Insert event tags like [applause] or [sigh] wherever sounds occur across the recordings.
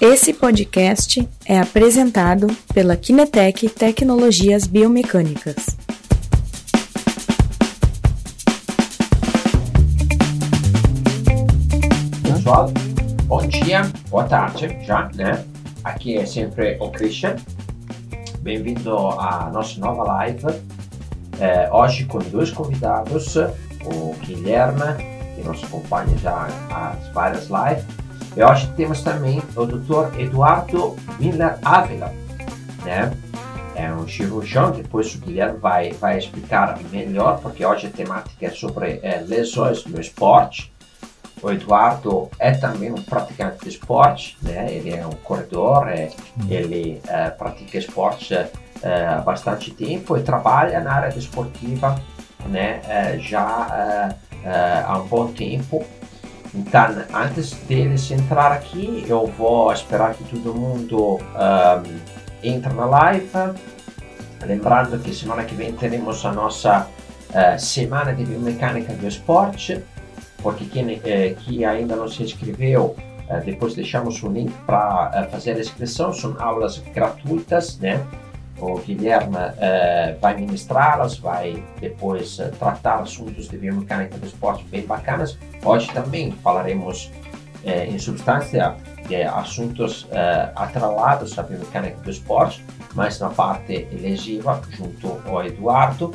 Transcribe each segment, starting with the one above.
Esse podcast é apresentado pela Kinetec Tecnologias Biomecânicas. Pessoal, bom dia, boa tarde já, né? Aqui é sempre o Christian. Bem-vindo à nossa nova live. É, hoje com dois convidados, o Guilherme que nos acompanha já às várias lives. E hoje temos também o Dr. Eduardo Miller Ávila, né? É um cirurgião, depois o Guilherme vai, vai explicar melhor, porque hoje a temática é sobre é, lesões no esporte. O Eduardo é também um praticante de esporte, né? ele é um corredor, é, ele é, pratica esporte é, há bastante tempo e trabalha na área desportiva né? É, já há um bom tempo. Então, antes deles entrar aqui, eu vou esperar que todo mundo um, entre na live. Lembrando que semana que vem teremos a nossa uh, semana de biomecânica do esporte, porque quem, uh, que ainda não se inscreveu, uh, depois deixamos o link para fazer a inscrição. São aulas gratuitas, né? O Guilherme uh, vai ministrá-las, vai depois uh, tratar assuntos de biomecânica do esporte bem bacanas. Hoje também falaremos, uh, em substância, de assuntos atrelados à biomecânica do esporte, mas na parte lesiva, junto ao Eduardo.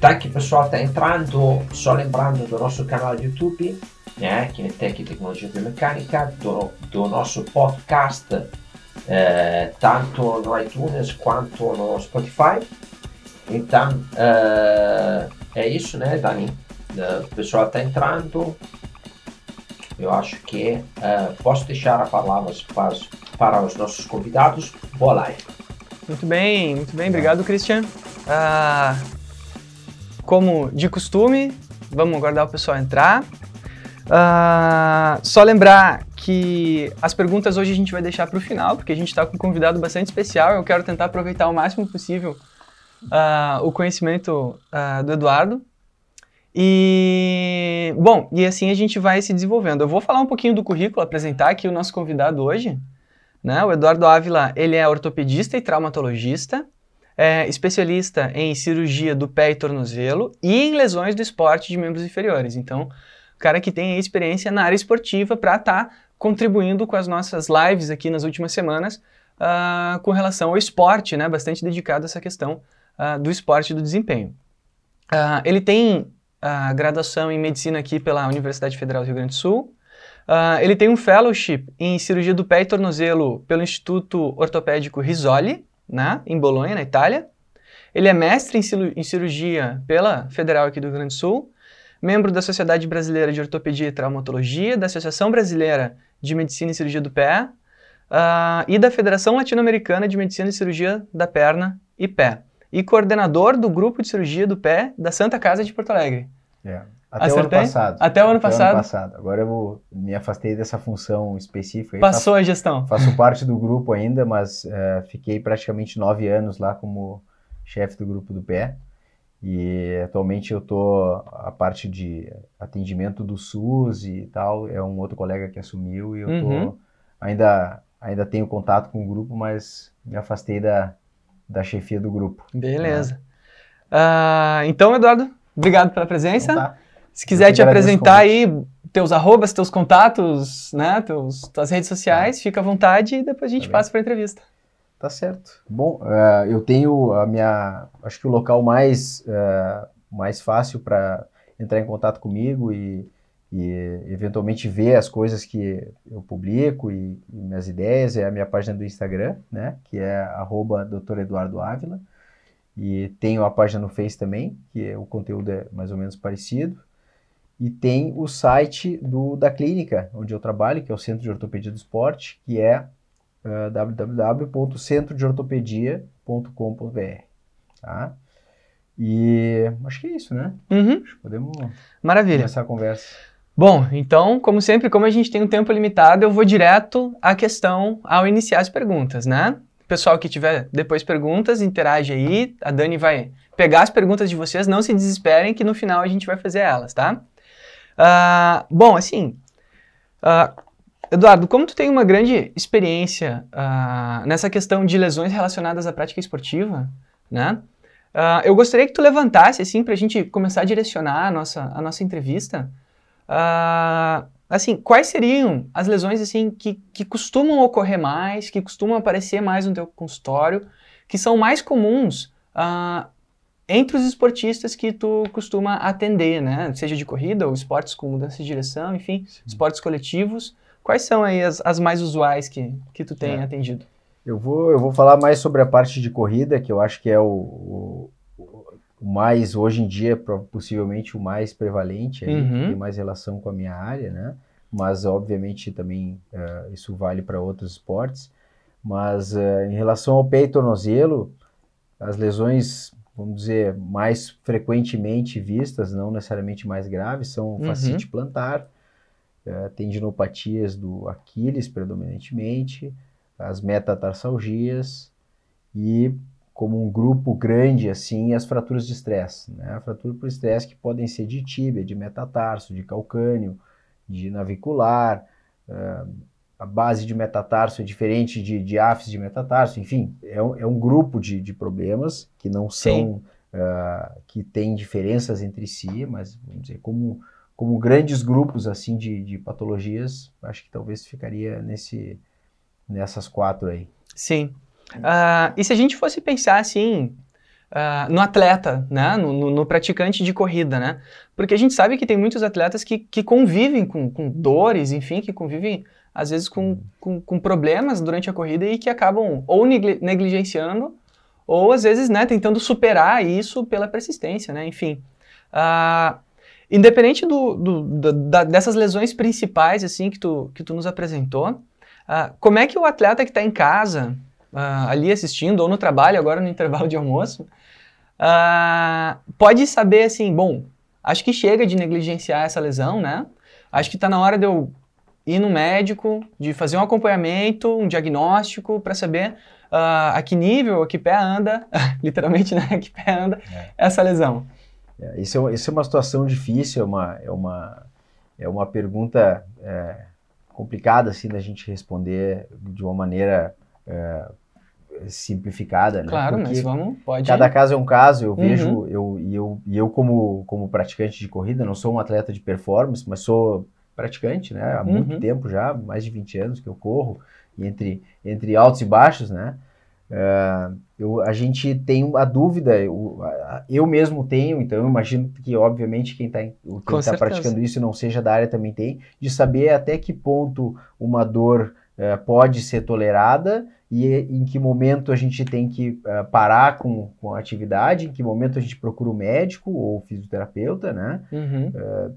Tá o pessoal está entrando, só lembrando do nosso canal do YouTube, né, Kinetec Tecnologia Biomecânica, do, do nosso podcast é, tanto no iTunes quanto no Spotify. Então, é, é isso, né, Dani? É, o pessoal está entrando. Eu acho que posso deixar a palavra para, para os nossos convidados. Boa live. Muito bem, muito bem. Obrigado, Christian. Ah, como de costume, vamos aguardar o pessoal entrar. Ah, só lembrar que as perguntas hoje a gente vai deixar para o final, porque a gente está com um convidado bastante especial. Eu quero tentar aproveitar o máximo possível uh, o conhecimento uh, do Eduardo. E, bom, e assim a gente vai se desenvolvendo. Eu vou falar um pouquinho do currículo, apresentar aqui o nosso convidado hoje. Né? O Eduardo Ávila, ele é ortopedista e traumatologista, é especialista em cirurgia do pé e tornozelo e em lesões do esporte de membros inferiores. Então, o cara que tem experiência na área esportiva para estar tá contribuindo com as nossas lives aqui nas últimas semanas uh, com relação ao esporte, né, bastante dedicado a essa questão uh, do esporte e do desempenho. Uh, ele tem graduação em medicina aqui pela Universidade Federal do Rio Grande do Sul. ele tem um fellowship em cirurgia do pé e tornozelo pelo Instituto Ortopédico Risoli, né, em Bolonha, na Itália. Ele é mestre em cirurgia pela Federal aqui do Rio Grande do Sul membro da Sociedade Brasileira de Ortopedia e Traumatologia, da Associação Brasileira de Medicina e Cirurgia do Pé uh, e da Federação Latino-Americana de Medicina e Cirurgia da Perna e Pé. E coordenador do grupo de cirurgia do pé da Santa Casa de Porto Alegre. É. Até Acertei? o ano passado. Até o ano Até passado? ano passado. Agora eu vou, me afastei dessa função específica. Passou faço, a gestão. Faço parte do grupo ainda, mas uh, fiquei praticamente nove anos lá como chefe do grupo do pé. E atualmente eu tô a parte de atendimento do SUS e tal, é um outro colega que assumiu e eu uhum. tô ainda ainda tenho contato com o grupo, mas me afastei da, da chefia do grupo. Beleza. Né? Uh, então, Eduardo, obrigado pela presença. Então tá. Se quiser te apresentar aí, teus arrobas, teus contatos, né, teus, tuas redes sociais, tá. fica à vontade e depois a gente tá passa para a entrevista. Tá certo. Bom, uh, eu tenho a minha. Acho que o local mais, uh, mais fácil para entrar em contato comigo e, e, eventualmente ver as coisas que eu publico e, e, minhas ideias é a minha página do Instagram, né? Que é arroba Dr. Eduardo Ávila. E tenho a página no Face também, que é, o conteúdo é mais ou menos parecido. E tem o site do, da clínica onde eu trabalho, que é o Centro de Ortopedia do Esporte, que é uh, www.centrodeortopedia.com.br, tá? E acho que é isso, né? Uhum. podemos Maravilha. começar a conversa. Bom, então, como sempre, como a gente tem um tempo limitado, eu vou direto à questão ao iniciar as perguntas, né? Pessoal que tiver depois perguntas, interage aí. A Dani vai pegar as perguntas de vocês, não se desesperem que no final a gente vai fazer elas, tá? Uh, bom, assim, uh, Eduardo, como tu tem uma grande experiência uh, nessa questão de lesões relacionadas à prática esportiva, né? Uh, eu gostaria que tu levantasse, assim, para a gente começar a direcionar a nossa, a nossa entrevista. Uh, assim, quais seriam as lesões, assim, que, que costumam ocorrer mais, que costumam aparecer mais no teu consultório, que são mais comuns entre os esportistas que tu costuma atender, né? Seja de corrida ou esportes com mudança de direção, enfim, Sim. esportes coletivos. Quais são aí as, as mais usuais que, que tu tem é. atendido? Eu vou, eu vou falar mais sobre a parte de corrida, que eu acho que é o, o, o mais, hoje em dia, possivelmente o mais prevalente, aí, uhum. tem mais relação com a minha área, né? Mas, obviamente, também uh, isso vale para outros esportes. Mas, uh, em relação ao pé e tornozelo, as lesões, vamos dizer, mais frequentemente vistas, não necessariamente mais graves, são uhum. fascite plantar, é, tendinopatias do Aquiles predominantemente, as metatarsalgias e como um grupo grande assim as fraturas de estresse, né? A fratura por estresse que podem ser de tíbia, de metatarso, de calcânio, de navicular, uh, a base de metatarso é diferente de diáfise de metatarso, enfim, é um, é um grupo de, de problemas que não são, uh, que tem diferenças entre si, mas vamos dizer, como como grandes grupos assim de, de patologias, acho que talvez ficaria nesse, nessas quatro aí. Sim. Uh, e se a gente fosse pensar assim uh, no atleta, né? No, no, no, praticante de corrida, né? Porque a gente sabe que tem muitos atletas que, que convivem com, com dores, enfim, que convivem às vezes com, com, com, problemas durante a corrida e que acabam ou negligenciando ou às vezes né, tentando superar isso pela persistência, né? Enfim. Uh, Independente do, do, da, dessas lesões principais assim que tu, que tu nos apresentou, uh, como é que o atleta que está em casa, uh, ali assistindo, ou no trabalho, agora no intervalo de almoço, uh, pode saber assim, bom, acho que chega de negligenciar essa lesão, né? Acho que está na hora de eu ir no médico, de fazer um acompanhamento, um diagnóstico, para saber a que nível, a que pé anda, [laughs] literalmente, né? A que pé anda é. essa lesão. É, isso, é, isso é uma situação difícil, é uma, é uma, é uma pergunta é, complicada assim da gente responder de uma maneira é, simplificada, né? Claro, Porque mas vamos, pode. Cada caso é um caso. Eu uhum. vejo, eu e eu, e eu como como praticante de corrida, não sou um atleta de performance, mas sou praticante, né? Há uhum. muito tempo já, mais de 20 anos que eu corro, entre entre altos e baixos, né? Uh, eu, a gente tem a dúvida, eu, eu mesmo tenho, então eu imagino que, obviamente, quem está tá praticando isso e não seja da área também tem, de saber até que ponto uma dor uh, pode ser tolerada e em que momento a gente tem que uh, parar com, com a atividade, em que momento a gente procura o um médico ou fisioterapeuta, né? Uhum.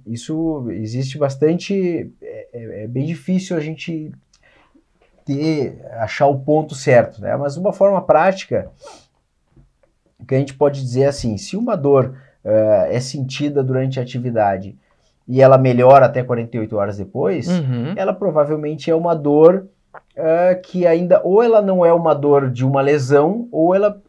isso existe bastante, é, é, é bem difícil a gente ter, achar o ponto certo, né? Mas uma forma prática, que a gente pode dizer assim, se uma dor uh, é sentida durante a atividade e ela melhora até 48 horas depois, uhum. ela provavelmente é uma dor uh, que ainda, ou ela não é uma dor de uma lesão, ou ela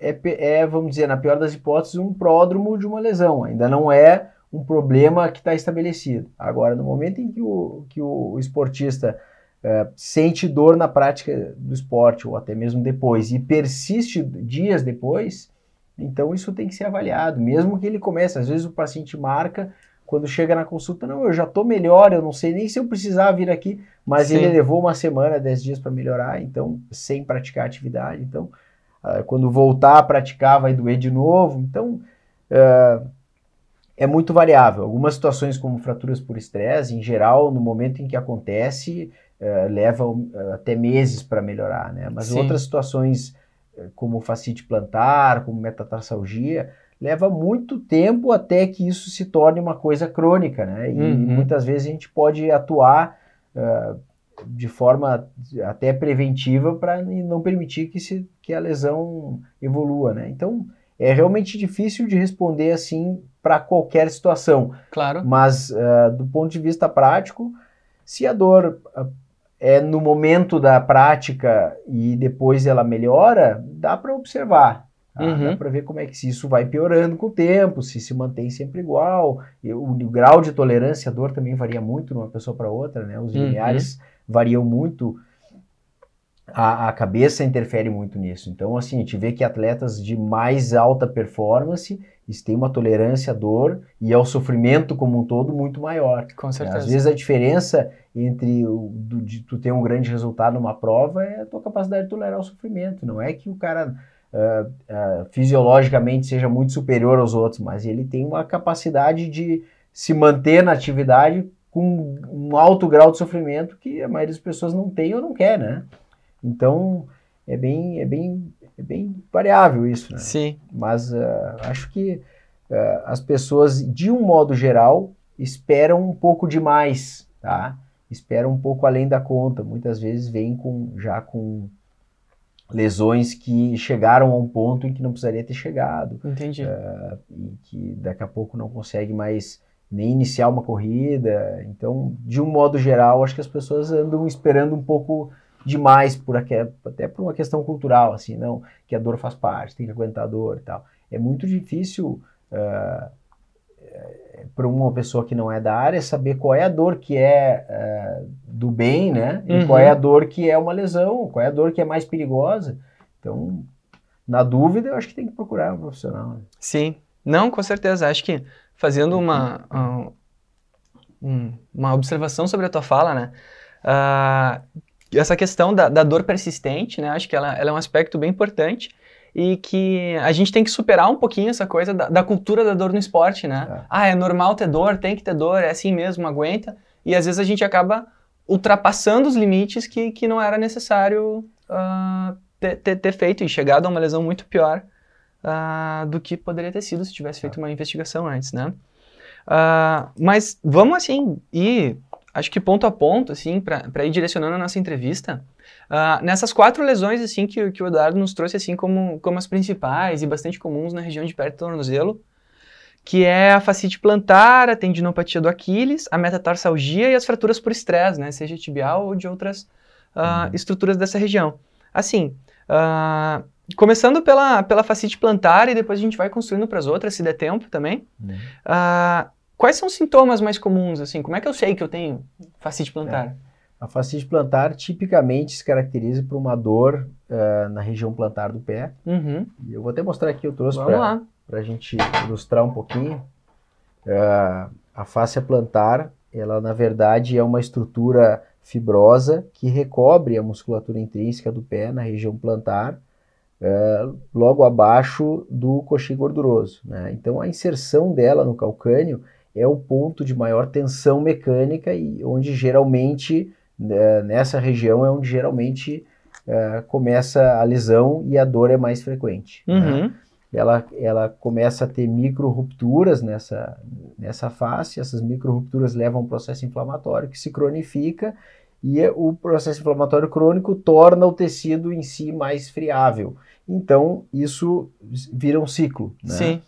é, é, vamos dizer, na pior das hipóteses, um pródromo de uma lesão, ainda não é um problema que está estabelecido. Agora, no momento em que o, que o esportista é, sente dor na prática do esporte ou até mesmo depois e persiste dias depois, então isso tem que ser avaliado, mesmo que ele comece. Às vezes o paciente marca, quando chega na consulta, não, eu já estou melhor, eu não sei nem se eu precisava vir aqui, mas Sim. ele levou uma semana, dez dias para melhorar, então, sem praticar atividade. Então, uh, quando voltar a praticar, vai doer de novo. Então, uh, é muito variável. Algumas situações, como fraturas por estresse, em geral, no momento em que acontece, uh, leva uh, até meses para melhorar, né? Mas Sim. outras situações, uh, como fascite plantar, como metatarsalgia, leva muito tempo até que isso se torne uma coisa crônica, né? E uhum. muitas vezes a gente pode atuar de forma até preventiva para não permitir que, se, que a lesão evolua, né? Então, é realmente difícil de responder assim para qualquer situação. Claro. Mas, uh, do ponto de vista prático, se a dor uh, é no momento da prática e depois ela melhora, dá para observar. Tá? Uhum. Dá para ver como é que se isso vai piorando com o tempo, se se mantém sempre igual. E o, o grau de tolerância à dor também varia muito de uma pessoa para outra, né? Os uhum. limiares variam muito, a, a, cabeça interfere muito nisso. Então, assim, a gente vê que atletas de mais alta performance eles têm uma tolerância à dor e ao sofrimento como um todo muito maior. Com certeza. Às vezes a diferença entre o, do, de tu ter um grande resultado numa prova é a tua capacidade de tolerar o sofrimento. Não é que o cara uh, uh, fisiologicamente seja muito superior aos outros, mas ele tem uma capacidade de se manter na atividade com um alto grau de sofrimento que a maioria das pessoas não tem ou não quer, né? Então é bem, é bem, é bem variável isso, né? Sim. Mas uh, acho que as pessoas, de um modo geral, esperam um pouco demais, tá? Esperam um pouco além da conta. Muitas vezes vêm com, já com lesões que chegaram a um ponto em que não precisaria ter chegado. Entendi. Uh, e que daqui a pouco não consegue mais nem iniciar uma corrida. Então, de um modo geral, acho que as pessoas andam esperando um pouco demais por aqui, até por uma questão cultural, assim, não, que a dor faz parte, tem que aguentar a dor e tal. É muito difícil uh, para uma pessoa que não é da área saber qual é a dor que é uh, do bem, né? E uhum. qual é a dor que é uma lesão, qual é a dor que é mais perigosa. Então, na dúvida, eu acho que tem que procurar um profissional. Né? Sim, não, com certeza. Acho que fazendo uma, um, uma observação sobre a tua fala, né? Uh, essa questão da, da, dor persistente, né? Acho que ela, ela, é um aspecto bem importante e que a gente tem que superar um pouquinho essa coisa da, da cultura da dor no esporte, né? É. Ah, é normal ter dor, tem que ter dor, é assim mesmo, aguenta. E às vezes a gente acaba ultrapassando os limites que, que não era necessário uh, ter, ter, ter, feito e chegado a uma lesão muito pior uh, do que poderia ter sido se tivesse feito uma investigação antes, né? Uh, mas vamos assim ir, acho que ponto a ponto, assim, para ir direcionando a nossa entrevista. Uh, nessas quatro lesões assim que, que o Eduardo nos trouxe assim como, como as principais e bastante comuns na região de perto do tornozelo, que é a fascite plantar, a tendinopatia do Aquiles, a metatarsalgia e as fraturas por estresse, né, seja tibial ou de outras uh, estruturas dessa região. Assim, uh, começando pela, pela fascite plantar e depois a gente vai construindo para as outras, se der tempo também. Uhum. Quais são os sintomas mais comuns, assim? Como é que eu sei que eu tenho fascite plantar? É. A fascite plantar tipicamente se caracteriza por uma dor uh, na região plantar do pé. Uhum. E eu vou até mostrar aqui, eu trouxe para a gente ilustrar um pouquinho. Uh, a fáscia plantar, ela na verdade é uma estrutura fibrosa que recobre a musculatura intrínseca do pé na região plantar, uh, logo abaixo do coxim gorduroso. Né? Então a inserção dela no calcânio é o ponto de maior tensão mecânica e onde geralmente né, nessa região é onde geralmente é, começa a lesão e a dor é mais frequente. Né? Uhum. Né? Ela, ela começa a ter micro rupturas nessa, nessa face, essas micro rupturas levam a um processo inflamatório que se cronifica e o processo inflamatório crônico torna o tecido em si mais friável. Então, isso vira um ciclo. Né? Sim.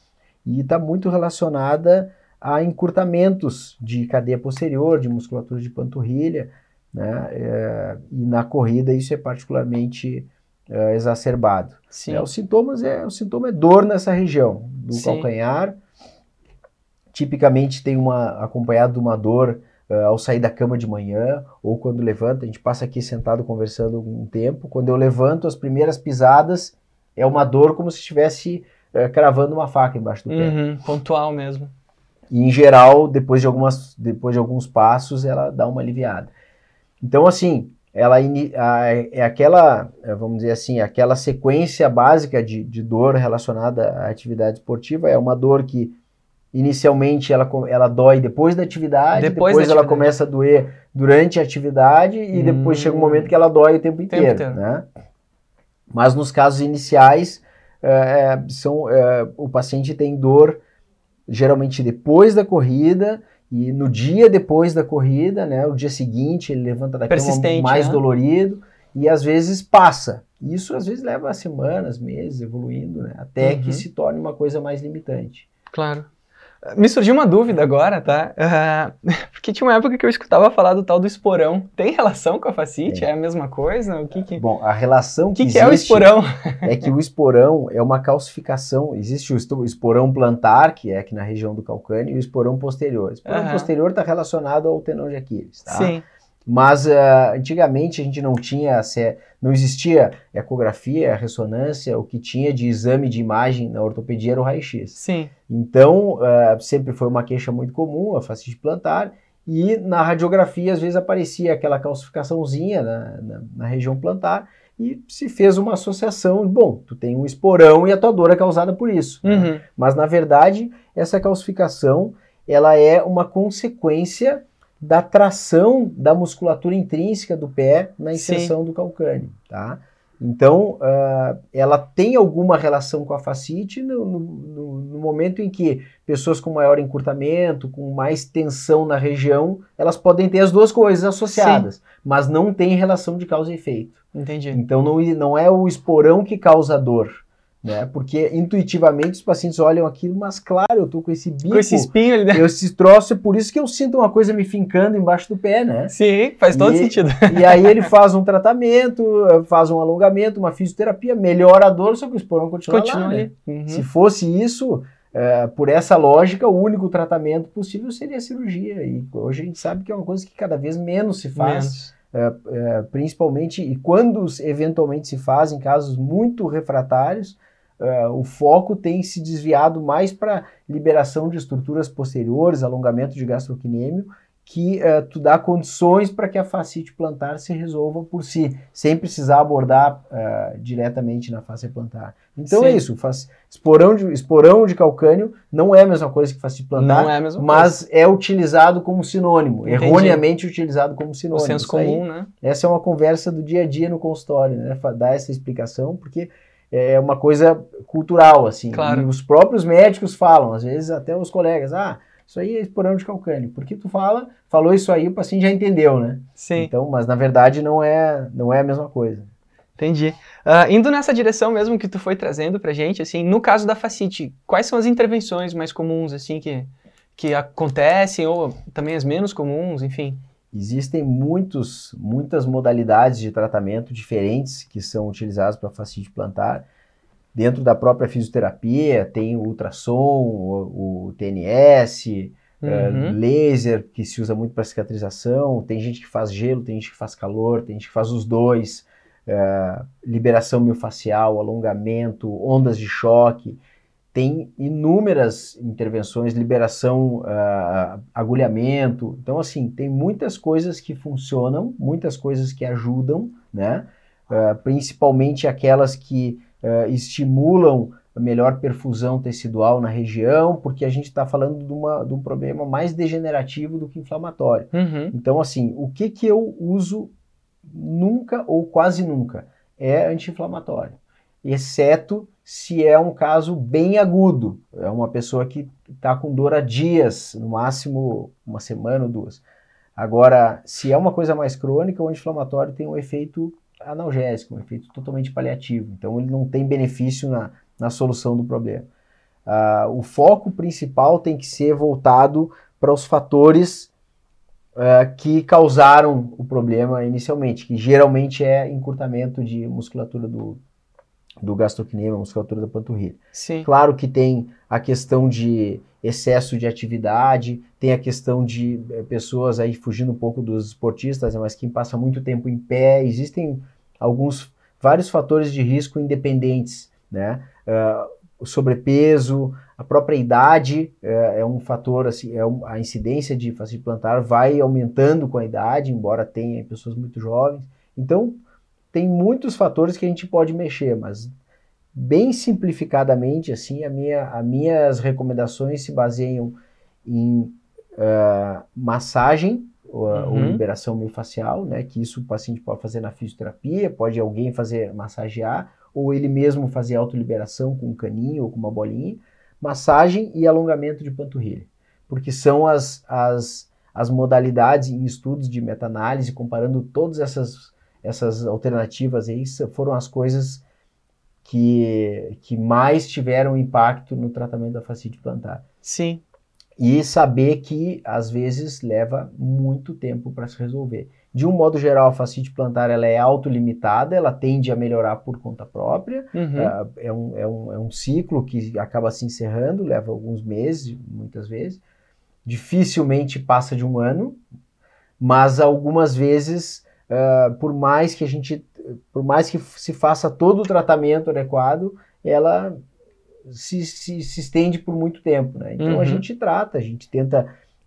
E está muito relacionada a encurtamentos de cadeia posterior, de musculatura de panturrilha, né? É, e na corrida isso é particularmente é, exacerbado. Sim. É, os sintomas é o sintoma é dor nessa região do Sim. calcanhar. Tipicamente tem uma acompanhado de uma dor uh, ao sair da cama de manhã ou quando levanta. A gente passa aqui sentado conversando um tempo. Quando eu levanto as primeiras pisadas é uma dor como se estivesse uh, cravando uma faca embaixo do pé. Uhum, pontual mesmo. E em geral, depois de, algumas, depois de alguns passos, ela dá uma aliviada. Então, assim, ela é aquela, é, vamos dizer assim, aquela sequência básica de, de dor relacionada à atividade esportiva. É uma dor que inicialmente ela, ela dói depois da atividade, depois, depois da ela atividade. começa a doer durante a atividade e hum. depois chega um momento que ela dói o tempo inteiro, tempo inteiro. né? Mas nos casos iniciais, é, é, são, é, o paciente tem dor geralmente depois da corrida e no dia depois da corrida, né, o dia seguinte, ele levanta da cama mais né? dolorido e às vezes passa. Isso às vezes leva semanas, meses, evoluindo, né, até uhum. que se torne uma coisa mais limitante. Claro. Me surgiu uma dúvida agora, tá? Uh, [laughs] porque tinha uma época que eu escutava falar do tal do esporão. Tem relação com a facite? É, é a mesma coisa? O que que... Bom, a relação que, que, que é o esporão? é que o esporão é uma calcificação. Existe o esporão plantar, que é aqui na região do calcâneo, e o esporão posterior. O esporão uhum. posterior está relacionado ao tendão de Aquiles, tá? Sim. Mas uh, antigamente a gente não tinha, não existia ecografia, ressonância, o que tinha de exame de imagem na ortopedia era o raio-x. Sim. Então, uh, sempre foi uma queixa muito comum, a fascite plantar, e na radiografia às vezes aparecia aquela calcificaçãozinha na, na, na região plantar, e se fez uma associação, bom, tu tem um esporão e a tua dor é causada por isso. Uhum. Né? Mas na verdade, essa calcificação, ela é uma consequência da tração da musculatura intrínseca do pé na inserção Sim. do calcâneo, tá? Então, uh, ela tem alguma relação com a fascite no, no, no, momento em que pessoas com maior encurtamento, com mais tensão na região, elas podem ter as duas coisas associadas, Sim. mas não tem relação de causa e efeito. Entendi. Então, não, não é o esporão que causa dor, né? Porque intuitivamente os pacientes olham aquilo, mas claro, eu tô com esse bico. Com esse espinho ali, né? Esse troço, é por isso que eu sinto uma coisa me fincando embaixo do pé, né? Sim, faz todo e, sentido. E aí ele faz um tratamento, faz um alongamento, uma fisioterapia, melhora a dor, só que o esporão continua, continua lá, né? uhum. Se fosse isso, é, por essa lógica, o único tratamento possível seria a cirurgia. E hoje a gente sabe que é uma coisa que cada vez menos se faz. Menos. É, principalmente, e quando eventualmente se faz em casos muito refratários, Uh, o foco tem se desviado mais para liberação de estruturas posteriores, alongamento de gastroquinêmio, que uh, tu dá condições para que a fascite plantar se resolva por si, sem precisar abordar uh, diretamente na face plantar. Então é Sim. é isso, faz, esporão, de, esporão de calcânio não é a mesma coisa que fascite plantar, não é a mesma mas coisa. é utilizado como sinônimo, Entendi. erroneamente utilizado como sinônimo. O senso comum, aí, né? Essa é uma conversa do dia a dia no consultório, né? Dar essa explicação, porque é uma coisa cultural, assim. Claro. E os próprios médicos falam, às vezes até os colegas, ah, isso aí é esporão de calcânio. Porque tu fala, falou isso aí, o paciente já entendeu, né? Sim. Então, mas na verdade não é, não é a mesma coisa. Entendi. Uh, indo nessa direção mesmo que tu foi trazendo pra gente, assim, no caso da facite, quais são as intervenções mais comuns, assim, que, que acontecem, ou também as menos comuns, enfim? Existem muitos, muitas modalidades de tratamento diferentes que são utilizadas para fascite plantar. Dentro da própria fisioterapia, tem o ultrassom, o, o TNS, eh, uhum. uh, laser, que se usa muito para cicatrização. Tem gente que faz gelo, tem gente que faz calor, tem gente que faz os dois. Uh, liberação miofascial, alongamento, ondas de choque tem inúmeras intervenções, liberação, uh, agulhamento. Então, assim, tem muitas coisas que funcionam, muitas coisas que ajudam, né? Uh, principalmente aquelas que uh, estimulam a melhor perfusão tecidual na região, porque a gente está falando de, uma, de, um problema mais degenerativo do que inflamatório. Uhum. Então, assim, o que, que eu uso nunca ou quase nunca é anti-inflamatório, exceto se é um caso bem agudo. É uma pessoa que está com dor há dias, no máximo uma semana ou duas. Agora, se é uma coisa mais crônica, o anti-inflamatório tem um efeito analgésico, um efeito totalmente paliativo. Então, ele não tem benefício na, na solução do problema. Uh, o foco principal tem que ser voltado para os fatores uh, que causaram o problema inicialmente, que geralmente é encurtamento de musculatura do, do gastrocnêmio, musculatura da panturrilha. Sim. Claro que tem a questão de excesso de atividade, tem a questão de é, pessoas aí fugindo um pouco dos esportistas, mas quem passa muito tempo em pé, existem alguns vários fatores de risco independentes, né? Uh, o sobrepeso, a própria idade uh, é um fator, assim, é um, a incidência de fascite plantar vai aumentando com a idade, embora tenha pessoas muito jovens. Então, tem muitos fatores que a gente pode mexer, mas bem simplificadamente, assim, a minha, as minhas recomendações se baseiam em uh, massagem, uhum. ou liberação miofascial, né, que isso o paciente pode fazer na fisioterapia, pode alguém fazer massagear, ou ele mesmo fazer autoliberação com um caninho ou com uma bolinha, massagem e alongamento de panturrilha, porque são as, as, as modalidades em estudos de meta-análise, comparando todas essas essas alternativas aí foram as coisas que, que mais tiveram impacto no tratamento da fascite plantar. Sim. E saber que às vezes leva muito tempo para se resolver. De um modo geral, a fascite plantar ela é autolimitada, ela tende a melhorar por conta própria. Uhum. Uh, é, um, é, um, é um ciclo que acaba se encerrando, leva alguns meses, muitas vezes. Dificilmente passa de um ano, mas algumas vezes, uh, por mais que a gente, por mais que se faça todo o tratamento adequado, ela se, se, se estende por muito tempo, né? Então Uhum. a gente trata, a gente tenta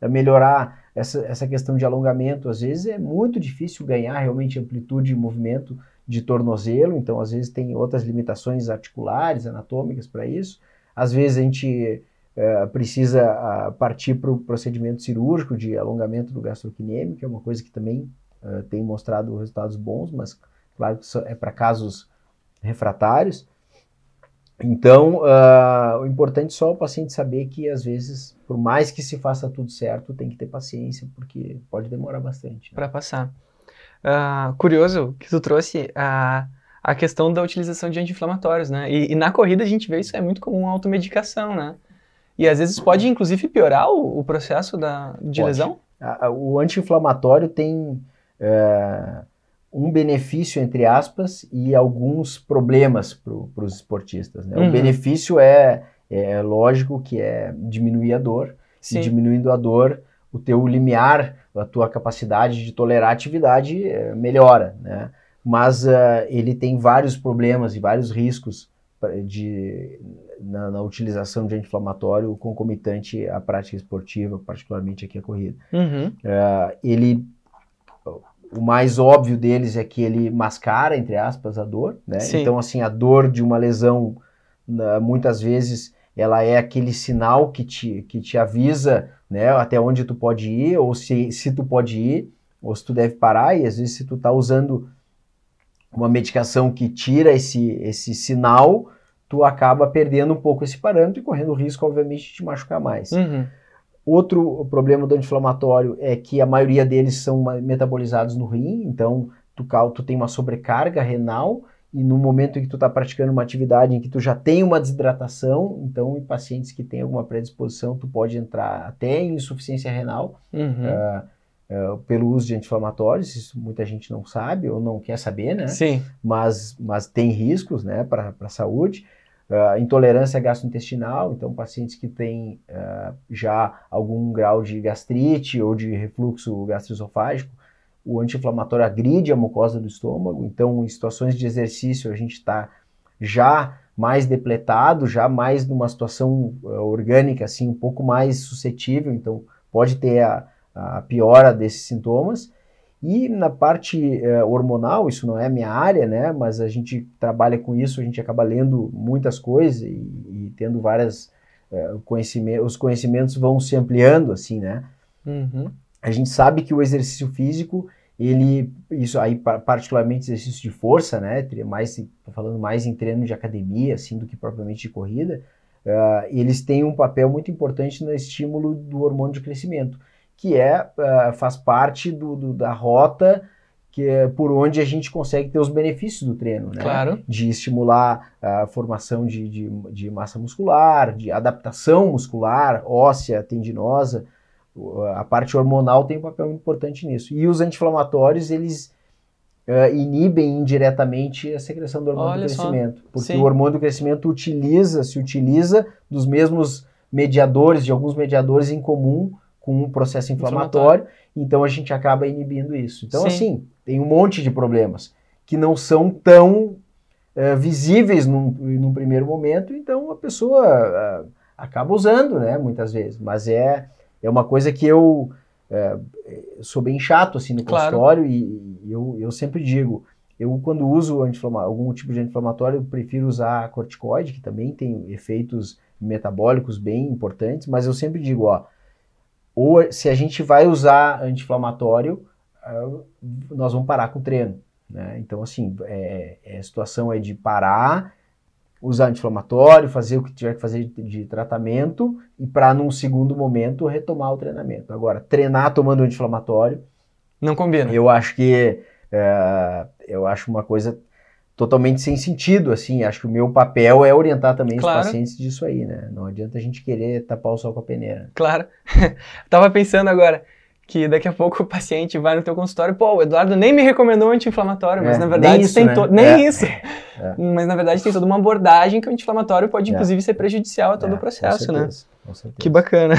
melhorar essa, essa questão de alongamento. Às vezes é muito difícil ganhar realmente amplitude de movimento de tornozelo, então às vezes tem outras limitações articulares, anatômicas para isso. Às vezes a gente eh, precisa ah, partir para o procedimento cirúrgico de alongamento do gastrocnêmio, que é uma coisa que também eh, tem mostrado resultados bons, mas claro que é para casos refratários. Então, ah, o importante é só o paciente saber que, às vezes, por mais que se faça tudo certo, tem que ter paciência, porque pode demorar bastante. né? para passar. Ah, curioso que tu trouxe a, a questão da utilização de anti-inflamatórios, né? E, e na corrida a gente vê isso é muito comum, automedicação, né? E às vezes pode, inclusive, piorar o, o processo da, de Pode. lesão? A- a- O anti-inflamatório tem eh, um benefício, entre aspas, e alguns problemas para os esportistas. né? Uhum. O benefício é, é lógico que é diminuir a dor, Sim. e diminuindo a dor, o teu limiar, a tua capacidade de tolerar a atividade eh, melhora, né? Mas eh, ele tem vários problemas e vários riscos de, na, na utilização de anti-inflamatório concomitante à prática esportiva, particularmente aqui a corrida. Uhum. Ah, ele o mais óbvio deles é que ele mascara entre aspas a dor, né? Sim. Então assim a dor de uma lesão muitas vezes ela é aquele sinal que te, que te avisa, né, até onde tu pode ir ou se, se tu pode ir ou se tu deve parar e às vezes se tu tá usando uma medicação que tira esse esse sinal, tu acaba perdendo um pouco esse parâmetro e correndo o risco obviamente de te machucar mais. Uhum. Outro problema do anti-inflamatório é que a maioria deles são metabolizados no rim, então tu, tu tem uma sobrecarga renal e no momento em que tu está praticando uma atividade em que tu já tem uma desidratação, então em pacientes que têm alguma predisposição tu pode entrar até em insuficiência renal Uhum. eh, pelo uso de anti-inflamatórios, isso muita gente não sabe ou não quer saber, né? Sim. mas, mas tem riscos né, para a saúde. Ah, intolerância gastrointestinal, então pacientes que têm ah, já algum grau de gastrite ou de refluxo gastroesofágico, o anti-inflamatório agride a mucosa do estômago, então em situações de exercício a gente está já mais depletado, já mais numa situação ah, orgânica, assim, um pouco mais suscetível, então pode ter a, a piora desses sintomas. E na parte eh, hormonal, isso não é a minha área, né? Mas a gente trabalha com isso, a gente acaba lendo muitas coisas e, e tendo várias eh, conhecimentos, os conhecimentos vão se ampliando, assim, né? Uhum. A gente sabe que o exercício físico, ele, isso aí pa- particularmente exercício de força, né? Mais, falando mais em treino de academia, assim, do que propriamente de corrida. ah, eles têm um papel muito importante no estímulo do hormônio de crescimento, que é ah, faz parte do, do- da rota que é por onde a gente consegue ter os benefícios do treino, né? Claro. de estimular a formação de, de, de massa muscular, de adaptação muscular, óssea, tendinosa. A parte hormonal tem um papel importante nisso. E os anti-inflamatórios, eles eh, inibem indiretamente a secreção do hormônio Olha do só. crescimento. Porque Sim. o hormônio do crescimento utiliza, se utiliza dos mesmos mediadores, de alguns mediadores em comum com o processo inflamatório, então a gente acaba inibindo isso. Então, Sim. assim, tem um monte de problemas que não são tão eh, visíveis num, num primeiro momento, então a pessoa ah, acaba usando, né, muitas vezes. Mas é, é uma coisa que eu eh, sou bem chato, assim, no Claro. consultório e, e eu, eu sempre digo, eu quando uso algum tipo de anti-inflamatório, prefiro usar corticoide, que também tem efeitos metabólicos bem importantes, mas eu sempre digo, ó, ou se a gente vai usar anti-inflamatório, ah, nós vamos parar com o treino. Né? Então, assim, é, é- a situação é de parar, usar anti-inflamatório, fazer o que tiver que fazer de, de tratamento e para, num segundo momento, retomar o treinamento. Agora, treinar tomando anti-inflamatório, Não combina. eu acho que é, eu acho uma coisa totalmente sem sentido, assim, acho que o meu papel é orientar também Claro. os pacientes disso aí, né? Não adianta a gente querer tapar o sol com a peneira. Claro. [laughs] Tava pensando agora que daqui a pouco o paciente vai no teu consultório, pô, o Eduardo nem me recomendou anti-inflamatório, mas É, na verdade nem isso, tem né? to- nem É, isso. [laughs] Mas na verdade tem toda uma abordagem que o anti-inflamatório pode É. inclusive ser prejudicial a todo É, o processo, com né? certeza, com certeza. Que bacana.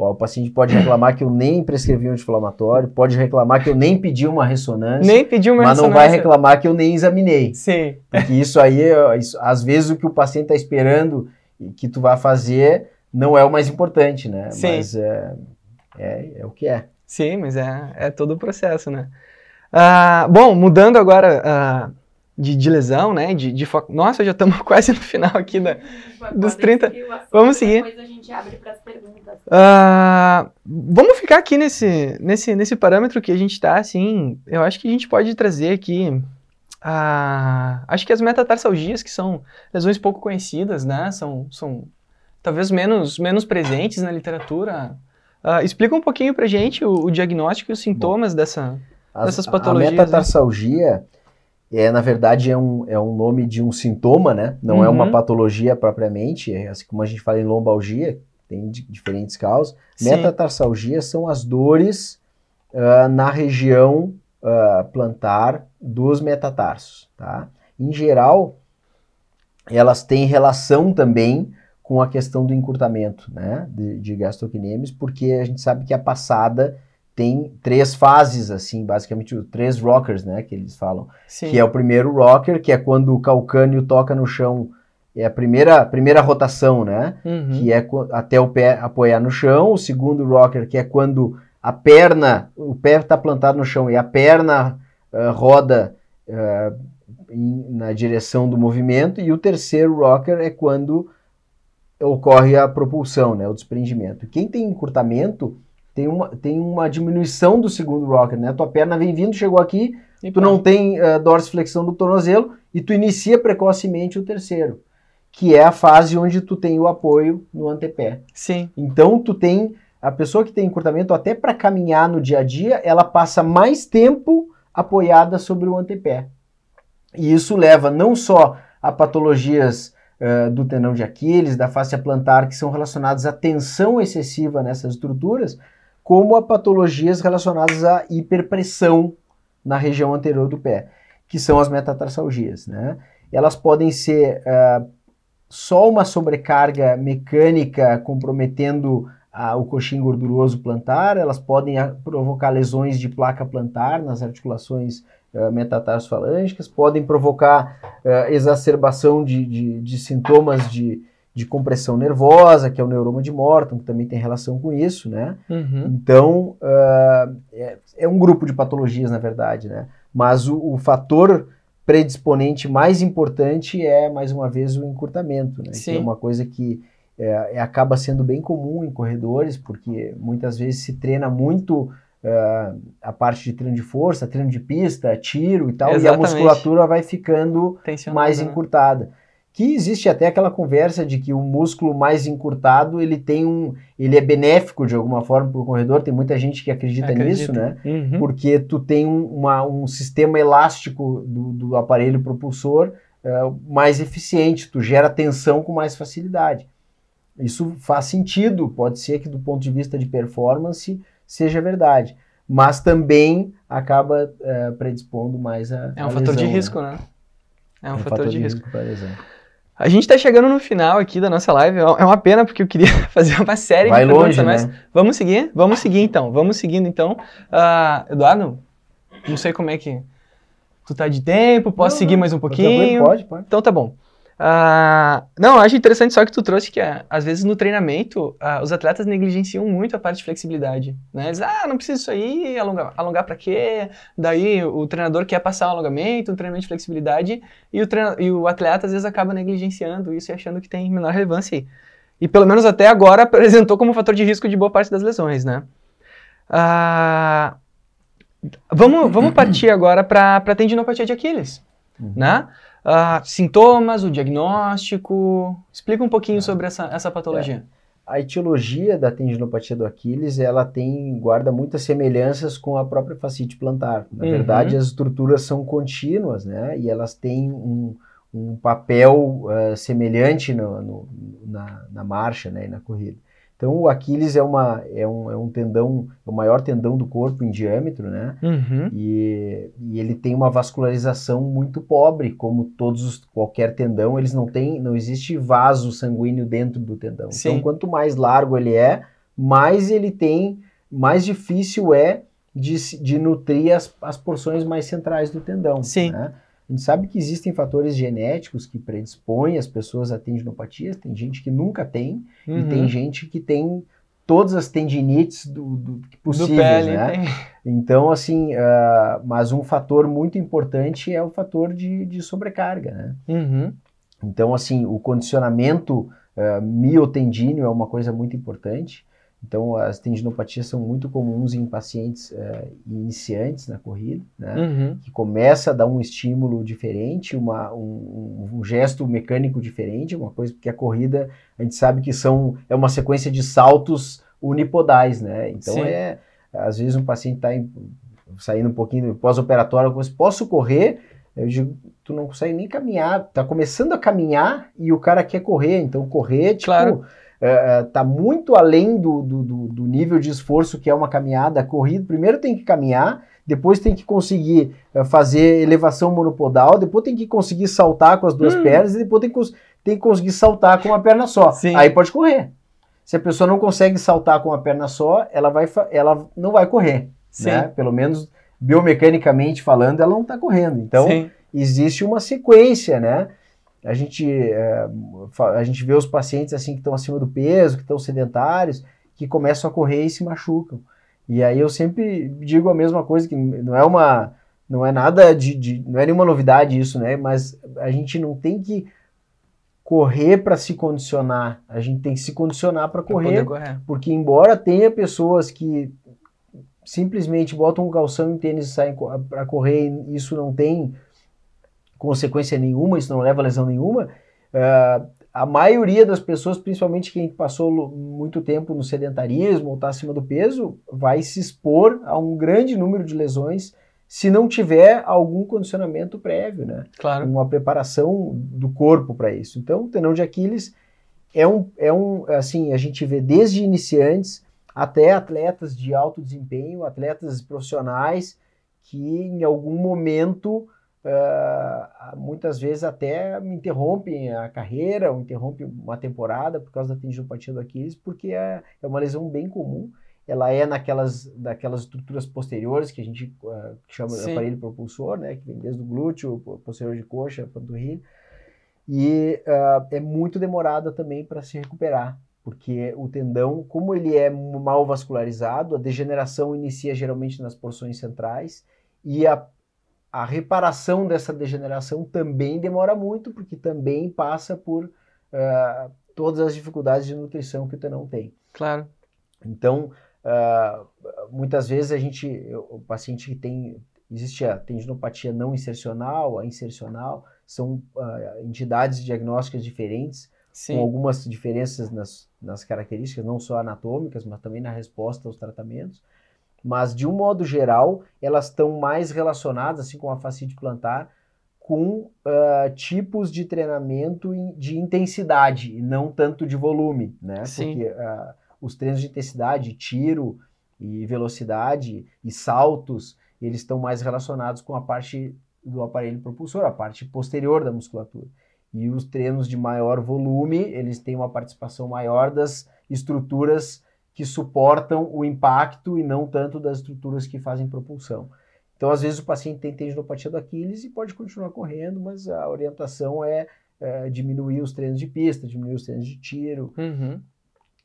O paciente pode reclamar que eu nem prescrevi um anti-inflamatório, pode reclamar que eu nem pedi uma ressonância, Nem pediu uma mas não ressonância. vai reclamar que eu nem examinei. Sim. Porque isso aí, isso- às vezes o que o paciente está esperando que tu vá fazer não é o mais importante, né? Sim. Mas é, é, é o que é. Sim, mas é, é todo o processo, né? Ah, bom, mudando agora ah, de, de lesão, né? De, de fo- Nossa, já estamos [laughs] quase no final aqui da. Dos 30. Vamos seguir. Depois a gente abre para as perguntas. Ah, vamos ficar aqui nesse, nesse, nesse parâmetro que a gente está, assim. Eu acho que a gente pode trazer aqui. ah, acho que as metatarsalgias, que são lesões pouco conhecidas, né? São, são talvez menos, menos presentes na literatura. Ah, explica um pouquinho pra gente o, o diagnóstico e os sintomas dessa. As- Dessas patologias, A metatarsalgia é, na verdade, é um, é um nome de um sintoma, né? Não é uma Uhum. patologia propriamente, é assim como a gente fala em lombalgia, tem di- diferentes causas. Sim. Metatarsalgia são as dores ah, na região ah, plantar dos metatarsos, tá? Em geral, elas têm relação também com a questão do encurtamento, né, de, de gastrocnemes, porque a gente sabe que a passada tem três fases, assim, basicamente três rockers, né, que eles falam, Sim. que é o primeiro rocker, que é quando o calcânio toca no chão, é a primeira, primeira rotação, né, Uhum. que é até o pé apoiar no chão, o segundo rocker, que é quando a perna, o pé está plantado no chão e a perna ah, roda ah, em- na direção do movimento, e o terceiro rocker é quando ocorre a propulsão, né, o desprendimento. Quem tem encurtamento tem uma, tem uma diminuição do segundo rocker, né, tua perna vem vindo, chegou aqui, E tu não tem uh, dorsiflexão do tornozelo e tu inicia precocemente o terceiro, que é a fase onde tu tem o apoio no antepé. Sim. Então tu tem a pessoa que tem encurtamento até para caminhar no dia a dia, ela passa mais tempo apoiada sobre o antepé. E isso leva não só a patologias uh, do tendão de Aquiles, da fáscia plantar, que são relacionadas à tensão excessiva nessas estruturas, como a patologias relacionadas à hiperpressão na região anterior do pé, que são as metatarsalgias. Né? Elas podem ser uh, só uma sobrecarga mecânica comprometendo ah, o coxim gorduroso plantar, elas podem ah, provocar lesões de placa plantar nas articulações uh, metatarso-falângicas, podem provocar uh, exacerbação de, de, de sintomas de, de compressão nervosa, que é o neuroma de Morton, que também tem relação com isso, né? Uhum. Então, uh, é, é, um grupo de patologias, na verdade, né? Mas o, o, fator predisponente mais importante é, mais uma vez, o encurtamento, né? Sim. Que é uma coisa que é, é, acaba sendo bem comum em corredores, porque muitas vezes se treina muito uh, a parte de treino de força, treino de pista, tiro e tal, Exatamente. e a musculatura vai ficando mais né? encurtada que existe até aquela conversa de que o músculo mais encurtado ele tem um ele é benéfico de alguma forma para o corredor tem muita gente que acredita, acredita. nisso né uhum. porque tu tem um, uma, um sistema elástico do, do aparelho propulsor uh, mais eficiente tu gera tensão com mais facilidade isso faz sentido pode ser que do ponto de vista de performance seja verdade mas também acaba uh, predispondo mais a é um a fator lesão, de risco né? né é um, é um fator, fator, de, risco. risco. A gente está chegando no final aqui da nossa live. É uma pena porque eu queria [laughs] fazer uma série Vai de perguntas, longe, mas né? vamos seguir? Vamos seguir então. Vamos seguindo então. Uh, Eduardo, não sei como é que tu tá de tempo, posso não, seguir não, mais um pouquinho? Pode, pode. Então tá bom. Uh, não, eu acho interessante só que tu trouxe que, uh, às vezes, no treinamento, uh, os atletas negligenciam muito a parte de flexibilidade. Né? Eles, ah, não precisa isso aí, alongar, alongar pra quê? Daí o treinador quer passar um alongamento, um treinamento de flexibilidade, e o, treina, e o atleta, às vezes, acaba negligenciando isso e achando que tem menor relevância aí. E pelo menos até agora [laughs] apresentou como fator de risco de boa parte das lesões, né? vamos, vamos partir agora para a tendinopatia de Aquiles, Uhum. né? Uh, sintomas, o diagnóstico. Explica um pouquinho sobre essa, essa patologia. É. A etiologia da tendinopatia do Aquiles, ela tem, guarda muitas semelhanças com a própria fascite plantar. Na Uhum. verdade, as estruturas são contínuas, né? E elas têm um, um papel uh, semelhante no, no, na, na marcha, né? E na corrida. Então, o Aquiles é, uma, é, um, é um tendão, é o maior tendão do corpo em diâmetro, né? Uhum. E, e, ele tem uma vascularização muito pobre, como todos os, qualquer tendão, eles não têm, não existe vaso sanguíneo dentro do tendão. Sim. Então, quanto mais largo ele é, mais ele tem, mais difícil é de, de nutrir as, as porções mais centrais do tendão. Sim. Né? A gente sabe que existem fatores genéticos que predispõem as pessoas a tendinopatias. Tem gente que nunca tem Uhum. e tem gente que tem todas as tendinites do, do, possíveis, Do pele, né? tem. Então, assim, ah, mas um fator muito importante é o fator de, de sobrecarga, né? Uhum. Então, assim, o condicionamento uh, miotendíneo é uma coisa muito importante. Então, as tendinopatias são muito comuns em pacientes uh, iniciantes na corrida, né? Uhum. Que começa a dar um estímulo diferente, uma, um, um, gesto mecânico diferente, uma coisa porque a corrida a gente sabe que são é uma sequência de saltos unipodais, né? Então Sim. é às vezes um paciente está saindo um pouquinho pós-operatório, posso correr? Eu digo, tu não consegue nem caminhar, tá começando a caminhar e o cara quer correr, então correr, tipo, Claro. É, tá muito além do, do, do, nível de esforço que é uma caminhada, corrida, primeiro tem que caminhar, depois tem que conseguir é, fazer elevação monopodal, depois tem que conseguir saltar com as duas Hum. pernas e depois tem que, tem que conseguir saltar com uma perna só. Sim. Aí pode correr. Se a pessoa não consegue saltar com uma perna só, ela, vai, ela não vai correr. Né? Pelo menos biomecanicamente falando, ela não está correndo. Então, Sim. existe uma sequência, né? A gente, é, a gente vê os pacientes assim que estão acima do peso, que estão sedentários, que começam a correr e se machucam. E aí eu sempre digo a mesma coisa, que não é uma. Não é nada de, de- Não é nenhuma novidade isso, né? Mas a gente não tem que correr para se condicionar. A gente tem que se condicionar para correr correr. porque embora tenha pessoas que simplesmente botam um calção em tênis e saem para correr e isso não tem consequência nenhuma, isso não leva a lesão nenhuma, ah, a maioria das pessoas, principalmente quem passou muito tempo no sedentarismo ou está acima do peso, vai se expor a um grande número de lesões se não tiver algum condicionamento prévio, né? Claro. uma preparação do corpo para isso. Então, o tendão de Aquiles é um, é um, assim, a gente vê desde iniciantes até atletas de alto desempenho, atletas profissionais que em algum momento, ah, muitas vezes até interrompem a carreira ou interrompem uma temporada por causa da tendinopatia do Aquiles, porque é, é uma lesão bem comum. Ela é naquelas daquelas estruturas posteriores que a gente ah, chama de aparelho propulsor, né, que vem desde o glúteo, po- posterior de coxa, panturrilha, e ah, é muito demorada também para se recuperar, porque o tendão, como ele é mal vascularizado, a degeneração inicia geralmente nas porções centrais e a, a reparação dessa degeneração também demora muito, porque também passa por ah, todas as dificuldades de nutrição que o tendão tem. Claro. Então, ah, muitas vezes a gente, o paciente que tem, existe a tendinopatia não insercional, a insercional, são ah, entidades diagnósticas diferentes, com Sim. algumas diferenças nas, nas características, não só anatômicas, mas também na resposta aos tratamentos. Mas, de um modo geral, elas estão mais relacionadas, assim como a fascite plantar, com ah, tipos de treinamento in- de intensidade e não tanto de volume, né? Sim. Porque ah, os treinos de intensidade, tiro e velocidade e saltos, eles estão mais relacionados com a parte do aparelho propulsor, a parte posterior da musculatura. E os treinos de maior volume, eles têm uma participação maior das estruturas que suportam o impacto e não tanto das estruturas que fazem propulsão. Então, às vezes, o paciente tem tendinopatia do Aquiles e pode continuar correndo, mas a orientação é, é, diminuir os treinos de pista, diminuir os treinos de tiro. Uhum.